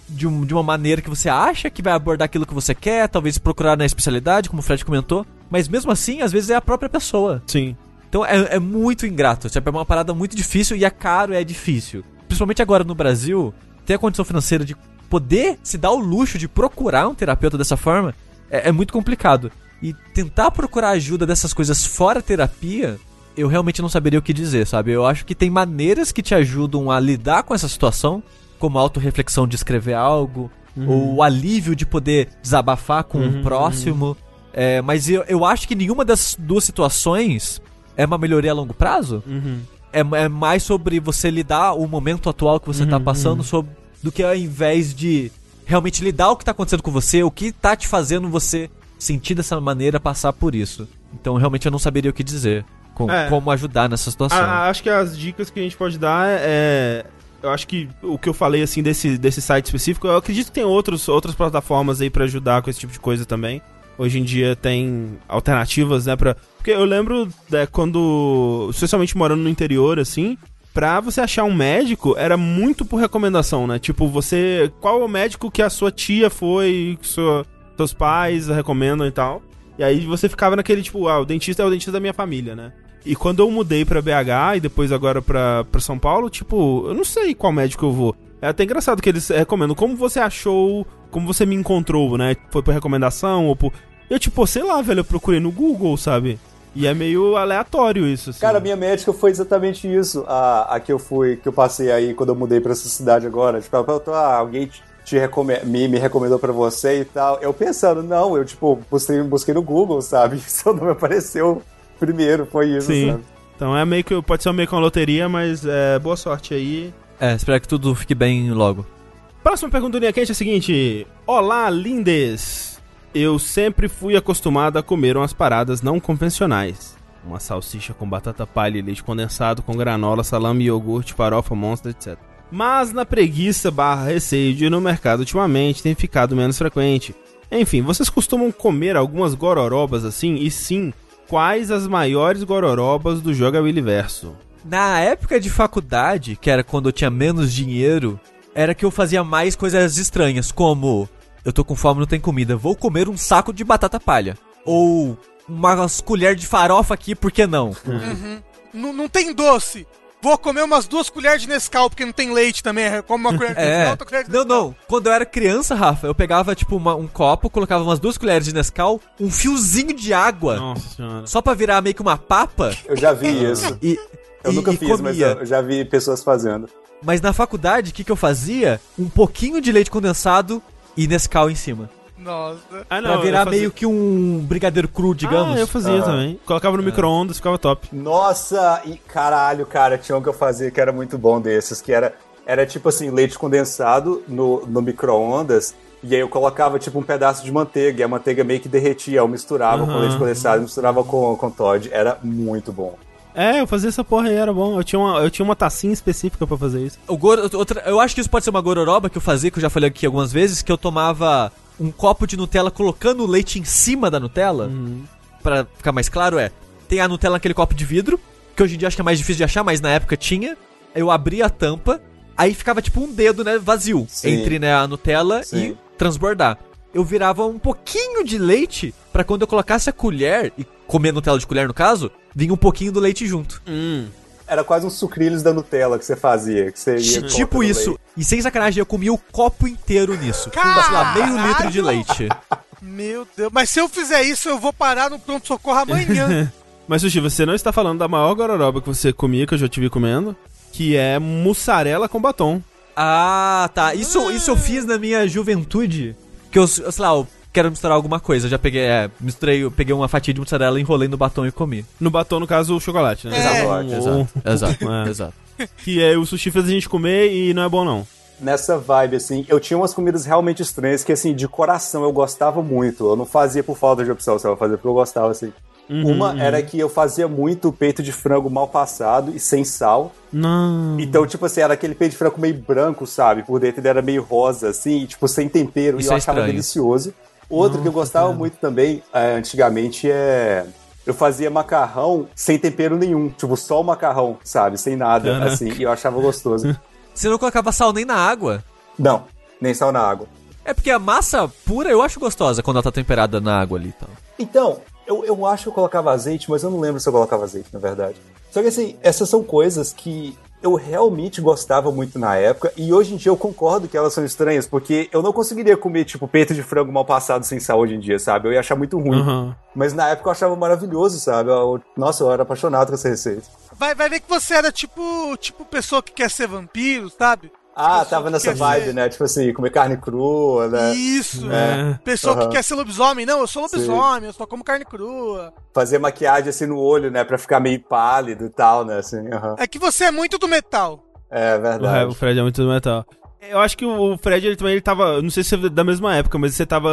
de, um- de uma maneira que você acha que vai abordar aquilo que você quer, talvez procurar na especialidade, como o Fred comentou. Mas mesmo assim, às vezes é a própria pessoa. Sim. Então é, é muito ingrato, sabe? É uma parada muito difícil e é caro e é difícil. Principalmente agora no Brasil, ter a condição financeira de poder se dar o luxo de procurar um terapeuta dessa forma é, é muito complicado. E tentar procurar ajuda dessas coisas fora terapia, eu realmente não saberia o que dizer, sabe? Eu acho que tem maneiras que te ajudam a lidar com essa situação, como a autorreflexão de escrever algo, ou o alívio de poder desabafar com Uhum, um próximo. É, mas eu, eu acho que nenhuma das duas situações é uma melhoria a longo prazo. Uhum. É, é mais sobre você lidar o momento atual que você tá Uhum, passando uhum. sobre, do que ao invés de realmente lidar o que tá acontecendo com você, o que tá te fazendo você sentir dessa maneira, passar por isso. Então realmente eu não saberia o que dizer. Com, É. Como ajudar nessa situação. Ah, acho que as dicas que a gente pode dar é. Eu acho que o que eu falei assim desse, desse site específico, eu acredito que tem outros, outras plataformas aí pra ajudar com esse tipo de coisa também. Hoje em dia tem alternativas, né, pra... Porque eu lembro né, quando, especialmente morando no interior, assim, pra você achar um médico, era muito por recomendação, né? Tipo, você... Qual é o médico que a sua tia foi, que sua, seus pais recomendam e tal. E aí você ficava naquele, tipo, ah, o dentista é o dentista da minha família, né? E quando eu mudei pra BH e depois agora pra, pra São Paulo, tipo, eu não sei qual médico eu vou. É até engraçado que eles recomendam como você achou, como você me encontrou, né? Foi por recomendação ou por. Eu, tipo, sei lá, velho, eu procurei no Google, sabe? E é meio aleatório isso, assim. Cara, minha médica foi exatamente isso. A, a que eu fui, que eu passei aí quando eu mudei pra essa cidade agora. Tipo, ela perguntou, ah, alguém te, te recome- me, me recomendou pra você e tal. Eu pensando, não, eu, tipo, busquei, busquei no Google, sabe? Seu nome apareceu primeiro, foi isso, Sim. sabe? Então é meio que. Pode ser meio que uma loteria, mas é, boa sorte aí. É, espero que tudo fique bem logo. Próxima pergunta do Linha Quente é a seguinte: Olá, lindes! Eu sempre fui acostumado a comer umas paradas não convencionais. Uma salsicha com batata palha e leite condensado, com granola, salame, iogurte, farofa, monstro, etc. Mas na preguiça barra receio de ir no mercado ultimamente tem ficado menos frequente. Enfim, vocês costumam comer algumas gororobas assim? E sim, quais as maiores gororobas do Jogabiliverso? Na época de faculdade, que era quando eu tinha menos dinheiro, era que eu fazia mais coisas estranhas, como eu tô com fome, não tem comida, vou comer um saco de batata palha. Ou umas colheres de farofa aqui, por que não? Uhum. Não, não tem doce. Vou comer umas duas colheres de Nescau, porque não tem leite também. Eu como uma colher de É. Nescau, outra colher de Não, Nescau. não. Quando eu era criança, Rafa, eu pegava, tipo, uma- um copo, colocava umas duas colheres de Nescau, um fiozinho de água, Nossa senhora. só pra virar meio que uma papa, Eu já vi isso. e. Eu e- nunca e fiz, mas comia. eu eu já vi pessoas fazendo. Mas na faculdade, o que, que eu fazia? Um pouquinho de leite condensado e Nescau em cima. Nossa. Ah, pra virar meio que um brigadeiro cru, digamos. Ah, eu fazia Aham. também. Colocava no micro-ondas, ficava top. Nossa, e caralho, cara, tinha um que eu fazia que era muito bom desses, que era, era tipo assim, leite condensado no, no micro-ondas, e aí eu colocava tipo um pedaço de manteiga, e a manteiga meio que derretia, eu misturava com leite condensado, misturava com, com Todd, era muito bom. É, eu fazia essa porra aí, era bom. Eu tinha uma, eu tinha uma tacinha específica pra fazer isso. O goro, outra, eu acho que isso pode ser uma gororoba que eu fazia, que eu já falei aqui algumas vezes, que eu tomava um copo de Nutella colocando o leite em cima da Nutella. Pra ficar mais claro, é. Tem a Nutella naquele copo de vidro, que hoje em dia acho que é mais difícil de achar, mas na época tinha. Eu abria a tampa, aí ficava tipo um dedo, né, vazio, Sim. entre né, a Nutella Sim. e transbordar. Eu virava um pouquinho de leite pra quando eu colocasse a colher, e comer Nutella de colher no caso, vinha um pouquinho do leite junto. Hum. Era quase um sucrilhos da Nutella que você fazia, que você ia tipo isso. leite. E sem sacanagem, eu comia o copo inteiro nisso. Com, sei lá, meio litro de leite. Meu Deus. Mas se eu fizer isso, eu vou parar no pronto-socorro amanhã. Mas, Sushi, você não está falando da maior gororoba que você comia, que eu já te vi comendo, que é mussarela com batom. Ah, tá. Isso, isso eu fiz na minha juventude. Que eu, sei lá, eu quero misturar alguma coisa. Eu já peguei, é, misturei, eu peguei uma fatia de mussarela, enrolei no batom e comi. No batom, no caso, o chocolate, né? É. Ou- Exato, exato, É. exato. Que é o sushi fez a gente comer e não é bom, não. Nessa vibe, assim, eu tinha umas comidas realmente estranhas que, assim, de coração eu gostava muito. Eu não fazia por falta de opção, só eu fazia porque eu gostava, assim. Uhum, Uma uhum. era que eu fazia muito peito de frango mal passado e sem sal. Não. Então, tipo assim, era aquele peito de frango meio branco, sabe? Por dentro ele era meio rosa, assim, e, tipo, sem tempero. Isso e eu é achava estranho. delicioso. Outro que eu gostava muito também, é, antigamente, é. Eu fazia macarrão sem tempero nenhum. Tipo, só o macarrão, sabe? Sem nada, Caraca. assim. E eu achava gostoso. Você não colocava sal nem na água? não, nem sal na água. É porque a massa pura eu acho gostosa quando ela tá temperada na água ali e tal. Então, eu, eu acho que eu colocava azeite, mas eu não lembro se eu colocava azeite, na verdade. Só que assim, essas são coisas que eu realmente gostava muito na época, e hoje em dia eu concordo que elas são estranhas, porque eu não conseguiria comer, tipo, peito de frango mal passado sem sal hoje em dia, sabe? Eu ia achar muito ruim. Aham. Mas na época eu achava maravilhoso, sabe? Eu- nossa, eu era apaixonado com essa receita. Vai, vai ver que você era tipo, tipo pessoa que quer ser vampiro, sabe? Ah, Pessoa tava nessa vibe, ser- né? Tipo assim, comer carne crua, né? Isso. É. Pessoa Aham. que quer ser lobisomem. Não, eu sou lobisomem, eu só como carne crua. Fazer maquiagem assim no olho, né? Pra ficar meio pálido e tal, né? Assim, aham. É que você é muito do metal. É verdade. o Fred é muito do metal. Eu acho que o Fred, ele também, ele tava... Não sei se é da mesma época, mas você tava...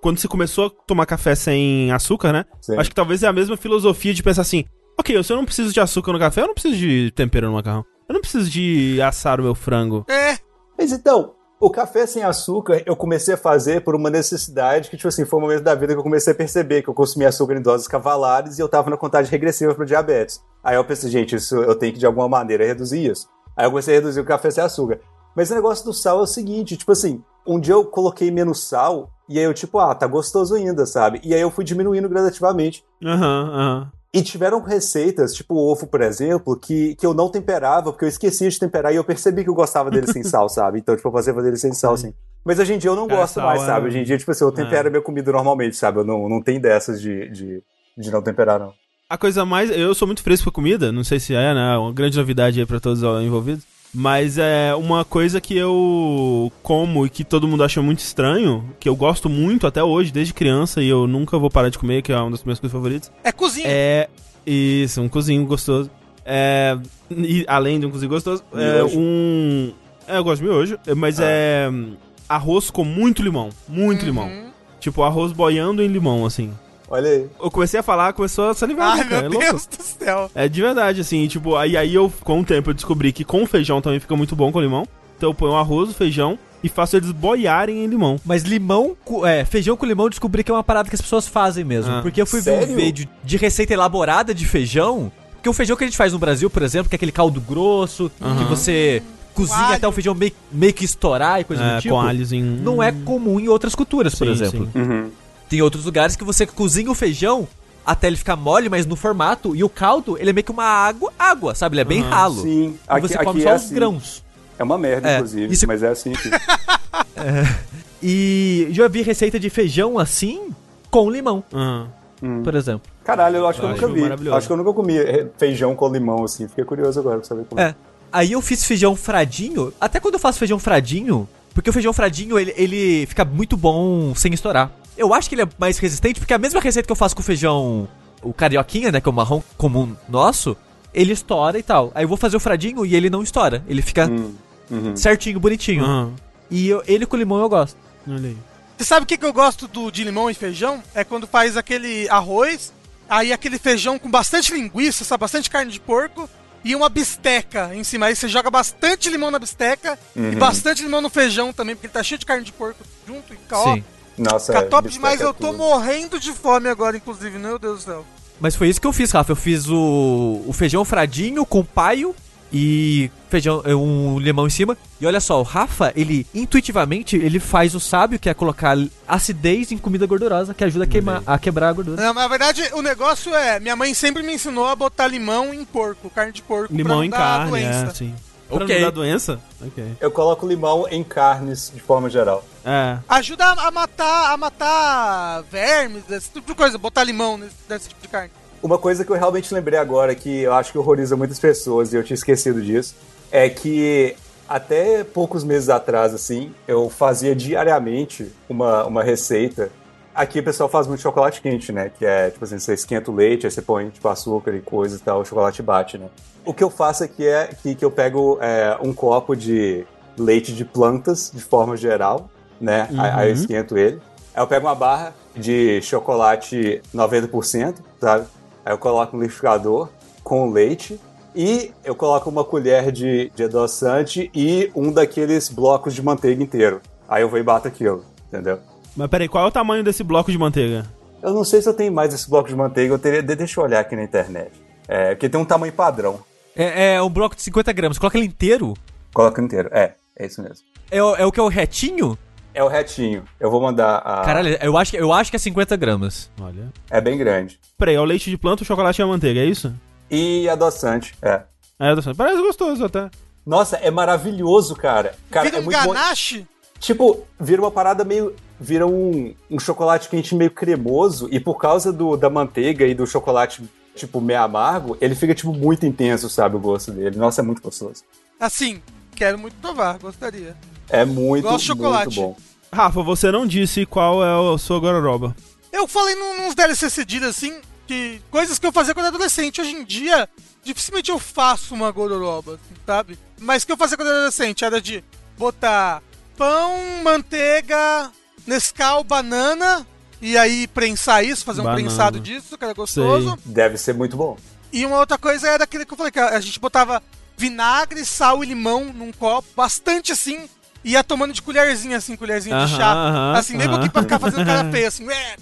Quando você começou a tomar café sem açúcar, né? Sim. Acho que talvez é a mesma filosofia de pensar assim... Ok, se eu não preciso de açúcar no café, eu não preciso de tempero no macarrão. Eu não preciso de assar o meu frango. É. Mas então, o café sem açúcar eu comecei a fazer por uma necessidade que, tipo assim, foi um momento da vida que eu comecei a perceber que eu consumia açúcar em doses cavalares e eu tava na contagem regressiva pro diabetes. Aí eu pensei, gente, isso eu tenho que de alguma maneira reduzir isso. Aí eu comecei a reduzir o café sem açúcar. Mas o negócio do sal é o seguinte, tipo assim, um dia eu coloquei menos sal e aí eu, tipo, ah, tá gostoso ainda, sabe? E aí eu fui diminuindo gradativamente. Aham, aham. E tiveram receitas, tipo o ovo, por exemplo, que, que eu não temperava, porque eu esquecia de temperar e eu percebi que eu gostava dele sem sal, sabe? Então, tipo, eu fazia dele sem sal, assim. Mas hoje em dia eu não Cara, gosto mais, é- sabe? Hoje em dia, tipo assim, eu tempero a minha comida normalmente, sabe? Eu não, não tenho dessas de, de, de não temperar, não. A coisa mais. Eu sou muito fresco com comida, não sei se é, né? Uma grande novidade aí pra todos os envolvidos. Mas é uma coisa que eu como e que todo mundo acha muito estranho, que eu gosto muito até hoje, desde criança, e eu nunca vou parar de comer, que é uma das minhas coisas favoritas. É cozinha. É. Isso, um cozinho gostoso. É. E, além de um cozinho gostoso, é Miojo. um. É, eu gosto de miojo, mas Ah. é. Arroz com muito limão. Muito limão. Uhum. Tipo, arroz boiando em limão, assim. Olha aí. Eu comecei a falar, começou a salivar, Ai, né, cara? É meu louco. Deus do céu. É de verdade, assim, tipo, aí, aí eu, com o tempo, eu descobri que com feijão também fica muito bom com limão. Então eu ponho o arroz, o feijão e faço eles boiarem em limão. Mas limão, é, feijão com limão eu descobri que é uma parada que as pessoas fazem mesmo. Ah. porque eu fui ver Sério? um vídeo de receita elaborada de feijão. Porque o feijão que a gente faz no Brasil, por exemplo, que é aquele caldo grosso, que Aham. você cozinha até o feijão meio, meio que estourar e coisa É, do tipo. com alhozinho. Não é comum em outras culturas, por Sim, exemplo. sim. Uhum. Tem outros lugares que você cozinha o feijão até ele ficar mole, mas no formato, e o caldo, ele é meio que uma água, água, sabe? Ele é bem Aham, ralo. Sim, E aqui, você come aqui só é os assim. grãos. É uma merda, É, inclusive, isso- mas é assim aqui. E já vi receita de feijão assim, com limão, Ah. Hum. por exemplo. Caralho, eu acho que eu Eu nunca vi. Acho que eu nunca comi eh, feijão com limão, assim. Fiquei curioso agora pra saber como É. Aí eu fiz feijão fradinho. Até quando eu faço feijão fradinho, porque o feijão fradinho ele, ele fica muito bom sem estourar. Eu acho que ele é mais resistente, porque a mesma receita que eu faço com o feijão, o carioquinha, né, que é o marrom comum nosso, ele estoura e tal. Aí eu vou fazer o fradinho e ele não estoura. Ele fica Hum, uhum. certinho, bonitinho. Ah. E eu- ele com limão eu gosto. Olha aí. Você sabe o que, que eu gosto do, de limão e feijão? É quando faz aquele arroz, aí aquele feijão com bastante linguiça, sabe? Bastante carne de porco e uma bisteca em cima. Aí você joga bastante limão na bisteca e Uhum. bastante limão no feijão também, porque ele tá cheio de carne de porco junto e Sim. Nossa, Fica é, top bisteca demais, eu tô tudo. morrendo de fome agora, inclusive, meu Deus do céu. Mas foi isso que eu fiz, Rafa. Eu fiz o, o feijão fradinho com paio e feijão, eh, um limão em cima. E olha só, o Rafa, ele intuitivamente, ele faz o sábio, que é colocar acidez em comida gordurosa, que ajuda a, queimar, a quebrar a gordura. Não, mas na verdade, o negócio é, minha mãe sempre me ensinou a botar limão em porco, carne de porco, Limão em carne, doença. é, sim. Pra Ok. não dar doença? Ok. Eu coloco limão em carnes, de forma geral. É. Ajuda a a matar, a matar vermes, esse tipo de coisa, botar limão nesse, nesse tipo de carne. Uma coisa que eu realmente lembrei agora, que eu acho que horroriza muitas pessoas, e eu tinha esquecido disso, é que até poucos meses atrás, assim, eu fazia diariamente uma, uma receita. Aqui o pessoal faz muito chocolate quente, né? Que é, tipo assim, você esquenta o leite, aí você põe, tipo, açúcar e coisa e tal, o chocolate bate, né? O que eu faço aqui é que, que eu pego é, um copo de leite de plantas, de forma geral, né? Aí, aí eu esquento ele. Aí eu pego uma barra de chocolate 90%, sabe? Aí eu coloco no liquidificador com leite e eu coloco uma colher de, de adoçante e um daqueles blocos de manteiga inteiro. Aí eu vou e bato aquilo, entendeu? Mas peraí, qual é o tamanho desse bloco de manteiga? Eu não sei se eu tenho mais esse bloco de manteiga, eu teria. de- Deixa eu olhar aqui na internet. É, porque tem um tamanho padrão. É, é um bloco de 50 gramas. Coloca ele inteiro. Coloca inteiro. É, é isso mesmo. É, o- é o que é o retinho? É o retinho. Eu vou mandar a. Caralho, eu acho, que- eu acho que é 50 gramas. Olha. É bem grande. Peraí, é o leite de planta, o chocolate e a manteiga, é isso? E adoçante, é. É, falando. parece gostoso até. Nossa, é maravilhoso, cara. Cara, Vira é um muito bom. Tipo, vira uma parada meio. Vira um, um chocolate quente meio cremoso. E por causa do, da manteiga e do chocolate, tipo, meio amargo, ele fica, tipo, muito intenso, sabe? O gosto dele. Nossa, é muito gostoso. assim, quero muito provar, gostaria. É muito, Gosto de chocolate. muito bom. Rafa, você não disse qual é a sua gororoba. Eu falei num- nos DLC cedidos assim, que coisas que eu fazia quando era adolescente. Hoje em dia, dificilmente eu faço uma gororoba, assim, sabe? Mas o que eu fazia quando era adolescente era de botar pão, manteiga, Nescau, banana, e aí prensar isso, fazer um Banana. prensado disso, que era gostoso. Deve ser muito bom. E uma outra coisa era aquele que eu falei, que a gente botava vinagre, sal e limão num copo, bastante assim, e ia tomando de colherzinha, assim, colherzinha de Aham, chá. aham, assim, nem aham. pouquinho pra ficar fazendo cara feia, assim, ué.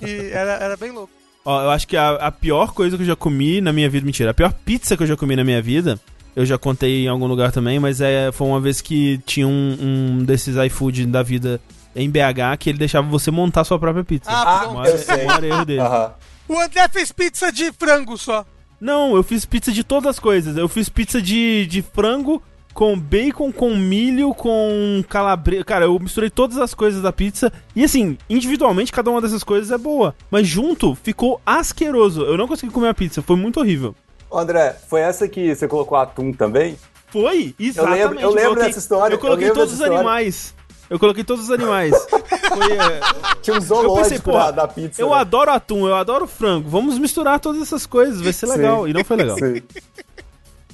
E era, era bem louco. Ó, eu acho que a, a pior coisa que eu já comi na minha vida, mentira, a pior pizza que eu já comi na minha vida, eu já contei em algum lugar também, mas é, foi uma vez que tinha um, um desses iFood da vida em BH que ele deixava você montar sua própria pizza. Ah, Ah. Maior- eu sei. maior erro dele. O André fez pizza de frango só. Não, eu fiz pizza de todas as coisas. Eu fiz pizza de, de frango com bacon, com milho, com calabresa. Cara, eu misturei todas as coisas da pizza. E assim, individualmente, cada uma dessas coisas é boa. Mas junto, ficou asqueroso. Eu não consegui comer a pizza, foi muito horrível. André, foi essa que você colocou atum também? Foi? Exatamente. lembro- eu lembro dessa história, Eu coloquei eu todos os animais. Eu coloquei todos os animais. Foi, é, Tinha um eu zoológico pensei, pô, da, da pizza. eu né? adoro atum, eu adoro frango. Vamos misturar todas essas coisas, vai ser legal. Sim. E não foi legal. Sim.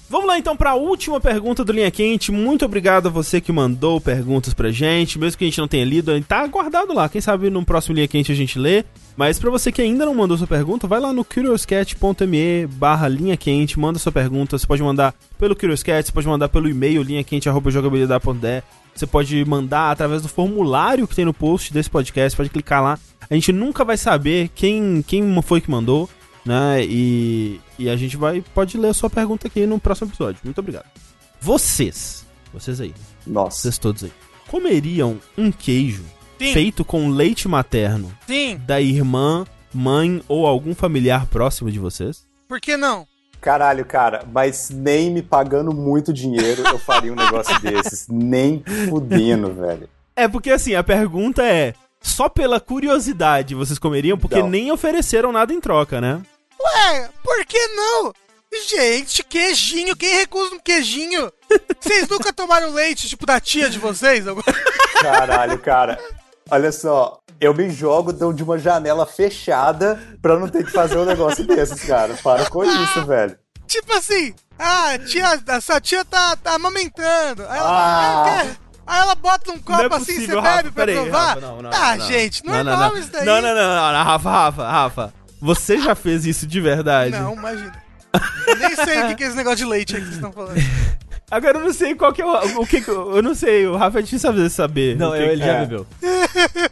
Vamos lá então para a última pergunta do Linha Quente. Muito obrigado a você que mandou perguntas pra gente, mesmo que a gente não tenha lido, tá guardado lá. Quem sabe no próximo Linha Quente a gente lê. Mas pra você que ainda não mandou sua pergunta, vai lá no curioscat.me barra linha quente, manda sua pergunta. Você pode mandar pelo Curioscat, você pode mandar pelo e-mail linhaquente.jogabilidade.de. Você pode mandar através do formulário que tem no post desse podcast, pode clicar lá. A gente nunca vai saber quem, quem foi que mandou, né? E, e a gente vai pode ler a sua pergunta aqui no próximo episódio. Muito obrigado. Vocês, vocês aí, Nossa. vocês todos aí, comeriam um queijo Sim. feito com leite materno Sim, da irmã, mãe ou algum familiar próximo de vocês? por que não? Caralho, cara, mas nem me pagando muito dinheiro eu faria um negócio desses. Nem fudendo, velho. É porque assim, a pergunta é: só pela curiosidade vocês comeriam? Porque Não. nem ofereceram nada em troca, né? Ué, por que não? Gente, queijinho, quem recusa um queijinho? Vocês nunca tomaram leite, tipo, da tia de vocês? Caralho, cara. Olha só, eu me jogo de de uma janela fechada pra não ter que fazer um negócio desses, cara. Para com isso, velho. Tipo assim, ah, tia, a sua tia tá, tá amamentando. Aí ela, Ah. "Ah, quer?" Aí ela bota um copo é assim, você possível, bebe Rafa. pra provar. Rafa, não, não, ah, não. gente, Não, normal não, não. isso daí. Não, não, não, não, Rafa, Rafa, Rafa. Você já fez isso de verdade? Não, imagina. Eu nem sei o que que é esse negócio de leite aí que vocês estão falando. Agora eu não sei qual que é o, o que que- eu não sei, o Rafa é difícil saber- saber. Não, o que eu- ele que já é. bebeu.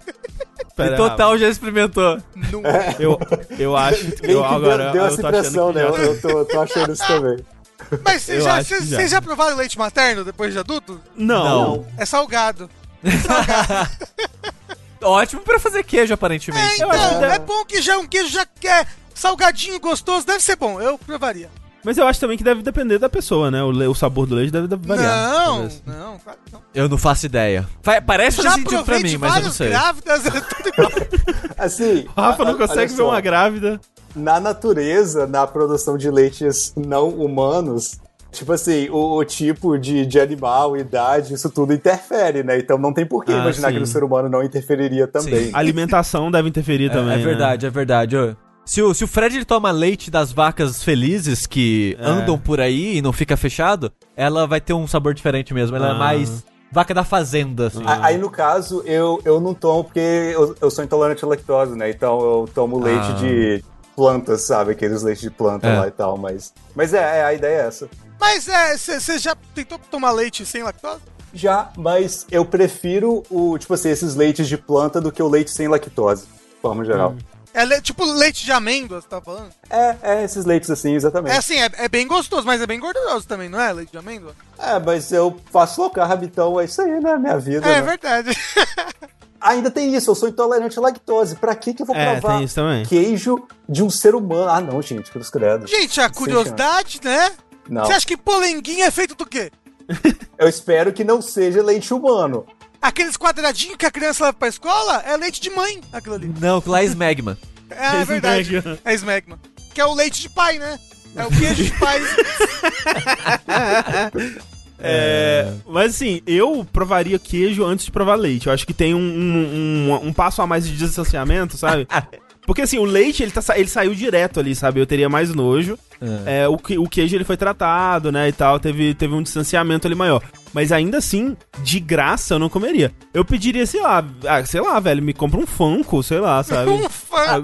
Pera, e total já experimentou. Não. Rafa. Eu, eu acho que Meio eu que agora deu, deu eu essa tô achando impressão, né? já- Eu, eu tô, tô achando isso também. Mas vocês Eu já, já. já provaram leite materno depois de adulto? Não. Não. É salgado. Ótimo pra fazer queijo, aparentemente. É, então, deve- é bom que já um queijo já que é salgadinho, gostoso, deve ser bom. Eu provaria. Mas eu acho também que deve depender da pessoa, né? O, le- o sabor do leite deve variar. não, não, claro que não. Eu não faço ideia. Fa- Parece Já sentido pra mim, mas eu não sei. grávidas, é tudo igual. Assim. O Rafa não consegue ver uma grávida. Na natureza, na produção de leites não humanos, tipo assim, o, o tipo de, de animal, idade, isso tudo interfere, né? Então não tem por que Ah, imaginar sim. que no ser humano não interferiria também. A alimentação deve interferir É, também. é né? verdade, é verdade. Ô, Se o, se o Fred ele toma leite das vacas felizes que É. andam por aí e não fica fechado, ela vai ter um sabor diferente mesmo. Ela Ah. é mais vaca da fazenda, assim. A- Aí, no caso, eu, eu não tomo porque eu, eu sou intolerante à lactose, né? Então eu tomo leite Ah. de plantas, sabe? Aqueles leites de planta É. lá e tal, mas... Mas é, é, a ideia é essa. Mas é, você já tentou tomar leite sem lactose? Já, mas eu prefiro o, tipo assim, esses leites de planta do que o leite sem lactose, de forma geral. É le- tipo leite de amêndoa, você tá falando? É, é esses leites assim, É exatamente. assim, é, é bem gostoso, mas é bem gorduroso também, não é? Leite de amêndoa? É, mas eu faço low carb, então é isso aí, né? Minha vida. É, né? verdade. Ainda tem isso, eu sou intolerante à lactose. Pra que que eu vou É, provar tem isso também. queijo de um ser humano? Ah, não, gente, cruz credo. Gente, a curiosidade, né? Não, Você acha que polenguinho é feito do quê? eu espero que não seja leite humano. Aqueles quadradinhos que a criança leva pra escola é leite de mãe, aquilo ali. Não, lá é smegma. É, é verdade. Smegma. É smegma. Que é o leite de pai, né? É o queijo de pai. É, mas assim, eu provaria queijo antes de provar leite. Eu acho que tem um, um, um- um passo a mais de distanciamento, sabe? Porque assim, o leite, ele, tá, ele saiu direto ali, sabe? Eu teria mais nojo. É, o, que- o queijo, ele foi tratado, né, e tal. Teve, teve um distanciamento ali maior. Mas ainda assim, de graça, eu não comeria. Eu pediria, sei lá, ah, sei lá, velho, me compra um Funko, sei lá, sabe? um fã.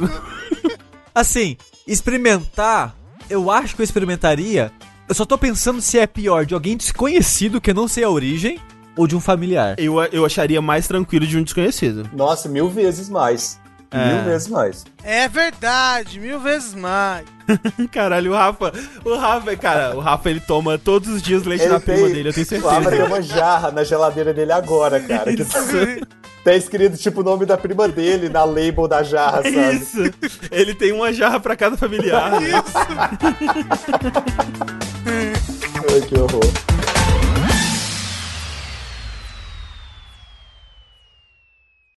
Assim, experimentar, eu acho que eu experimentaria. Eu só tô pensando se é pior de alguém desconhecido que eu não sei a origem ou de um familiar. Eu, eu acharia mais tranquilo de um desconhecido. Nossa, mil vezes mais. É. Mil vezes mais. É verdade, mil vezes mais. Caralho, o Rafa, o Rafa, cara, o Rafa ele toma todos os dias leite da prima dele, eu tenho Lá vai ter certeza. uma jarra na geladeira dele agora, cara. Que tá escrito, tipo, o nome da prima dele na label da jarra, sabe? Isso. Ele tem uma jarra pra cada familiar. Ai, que horror.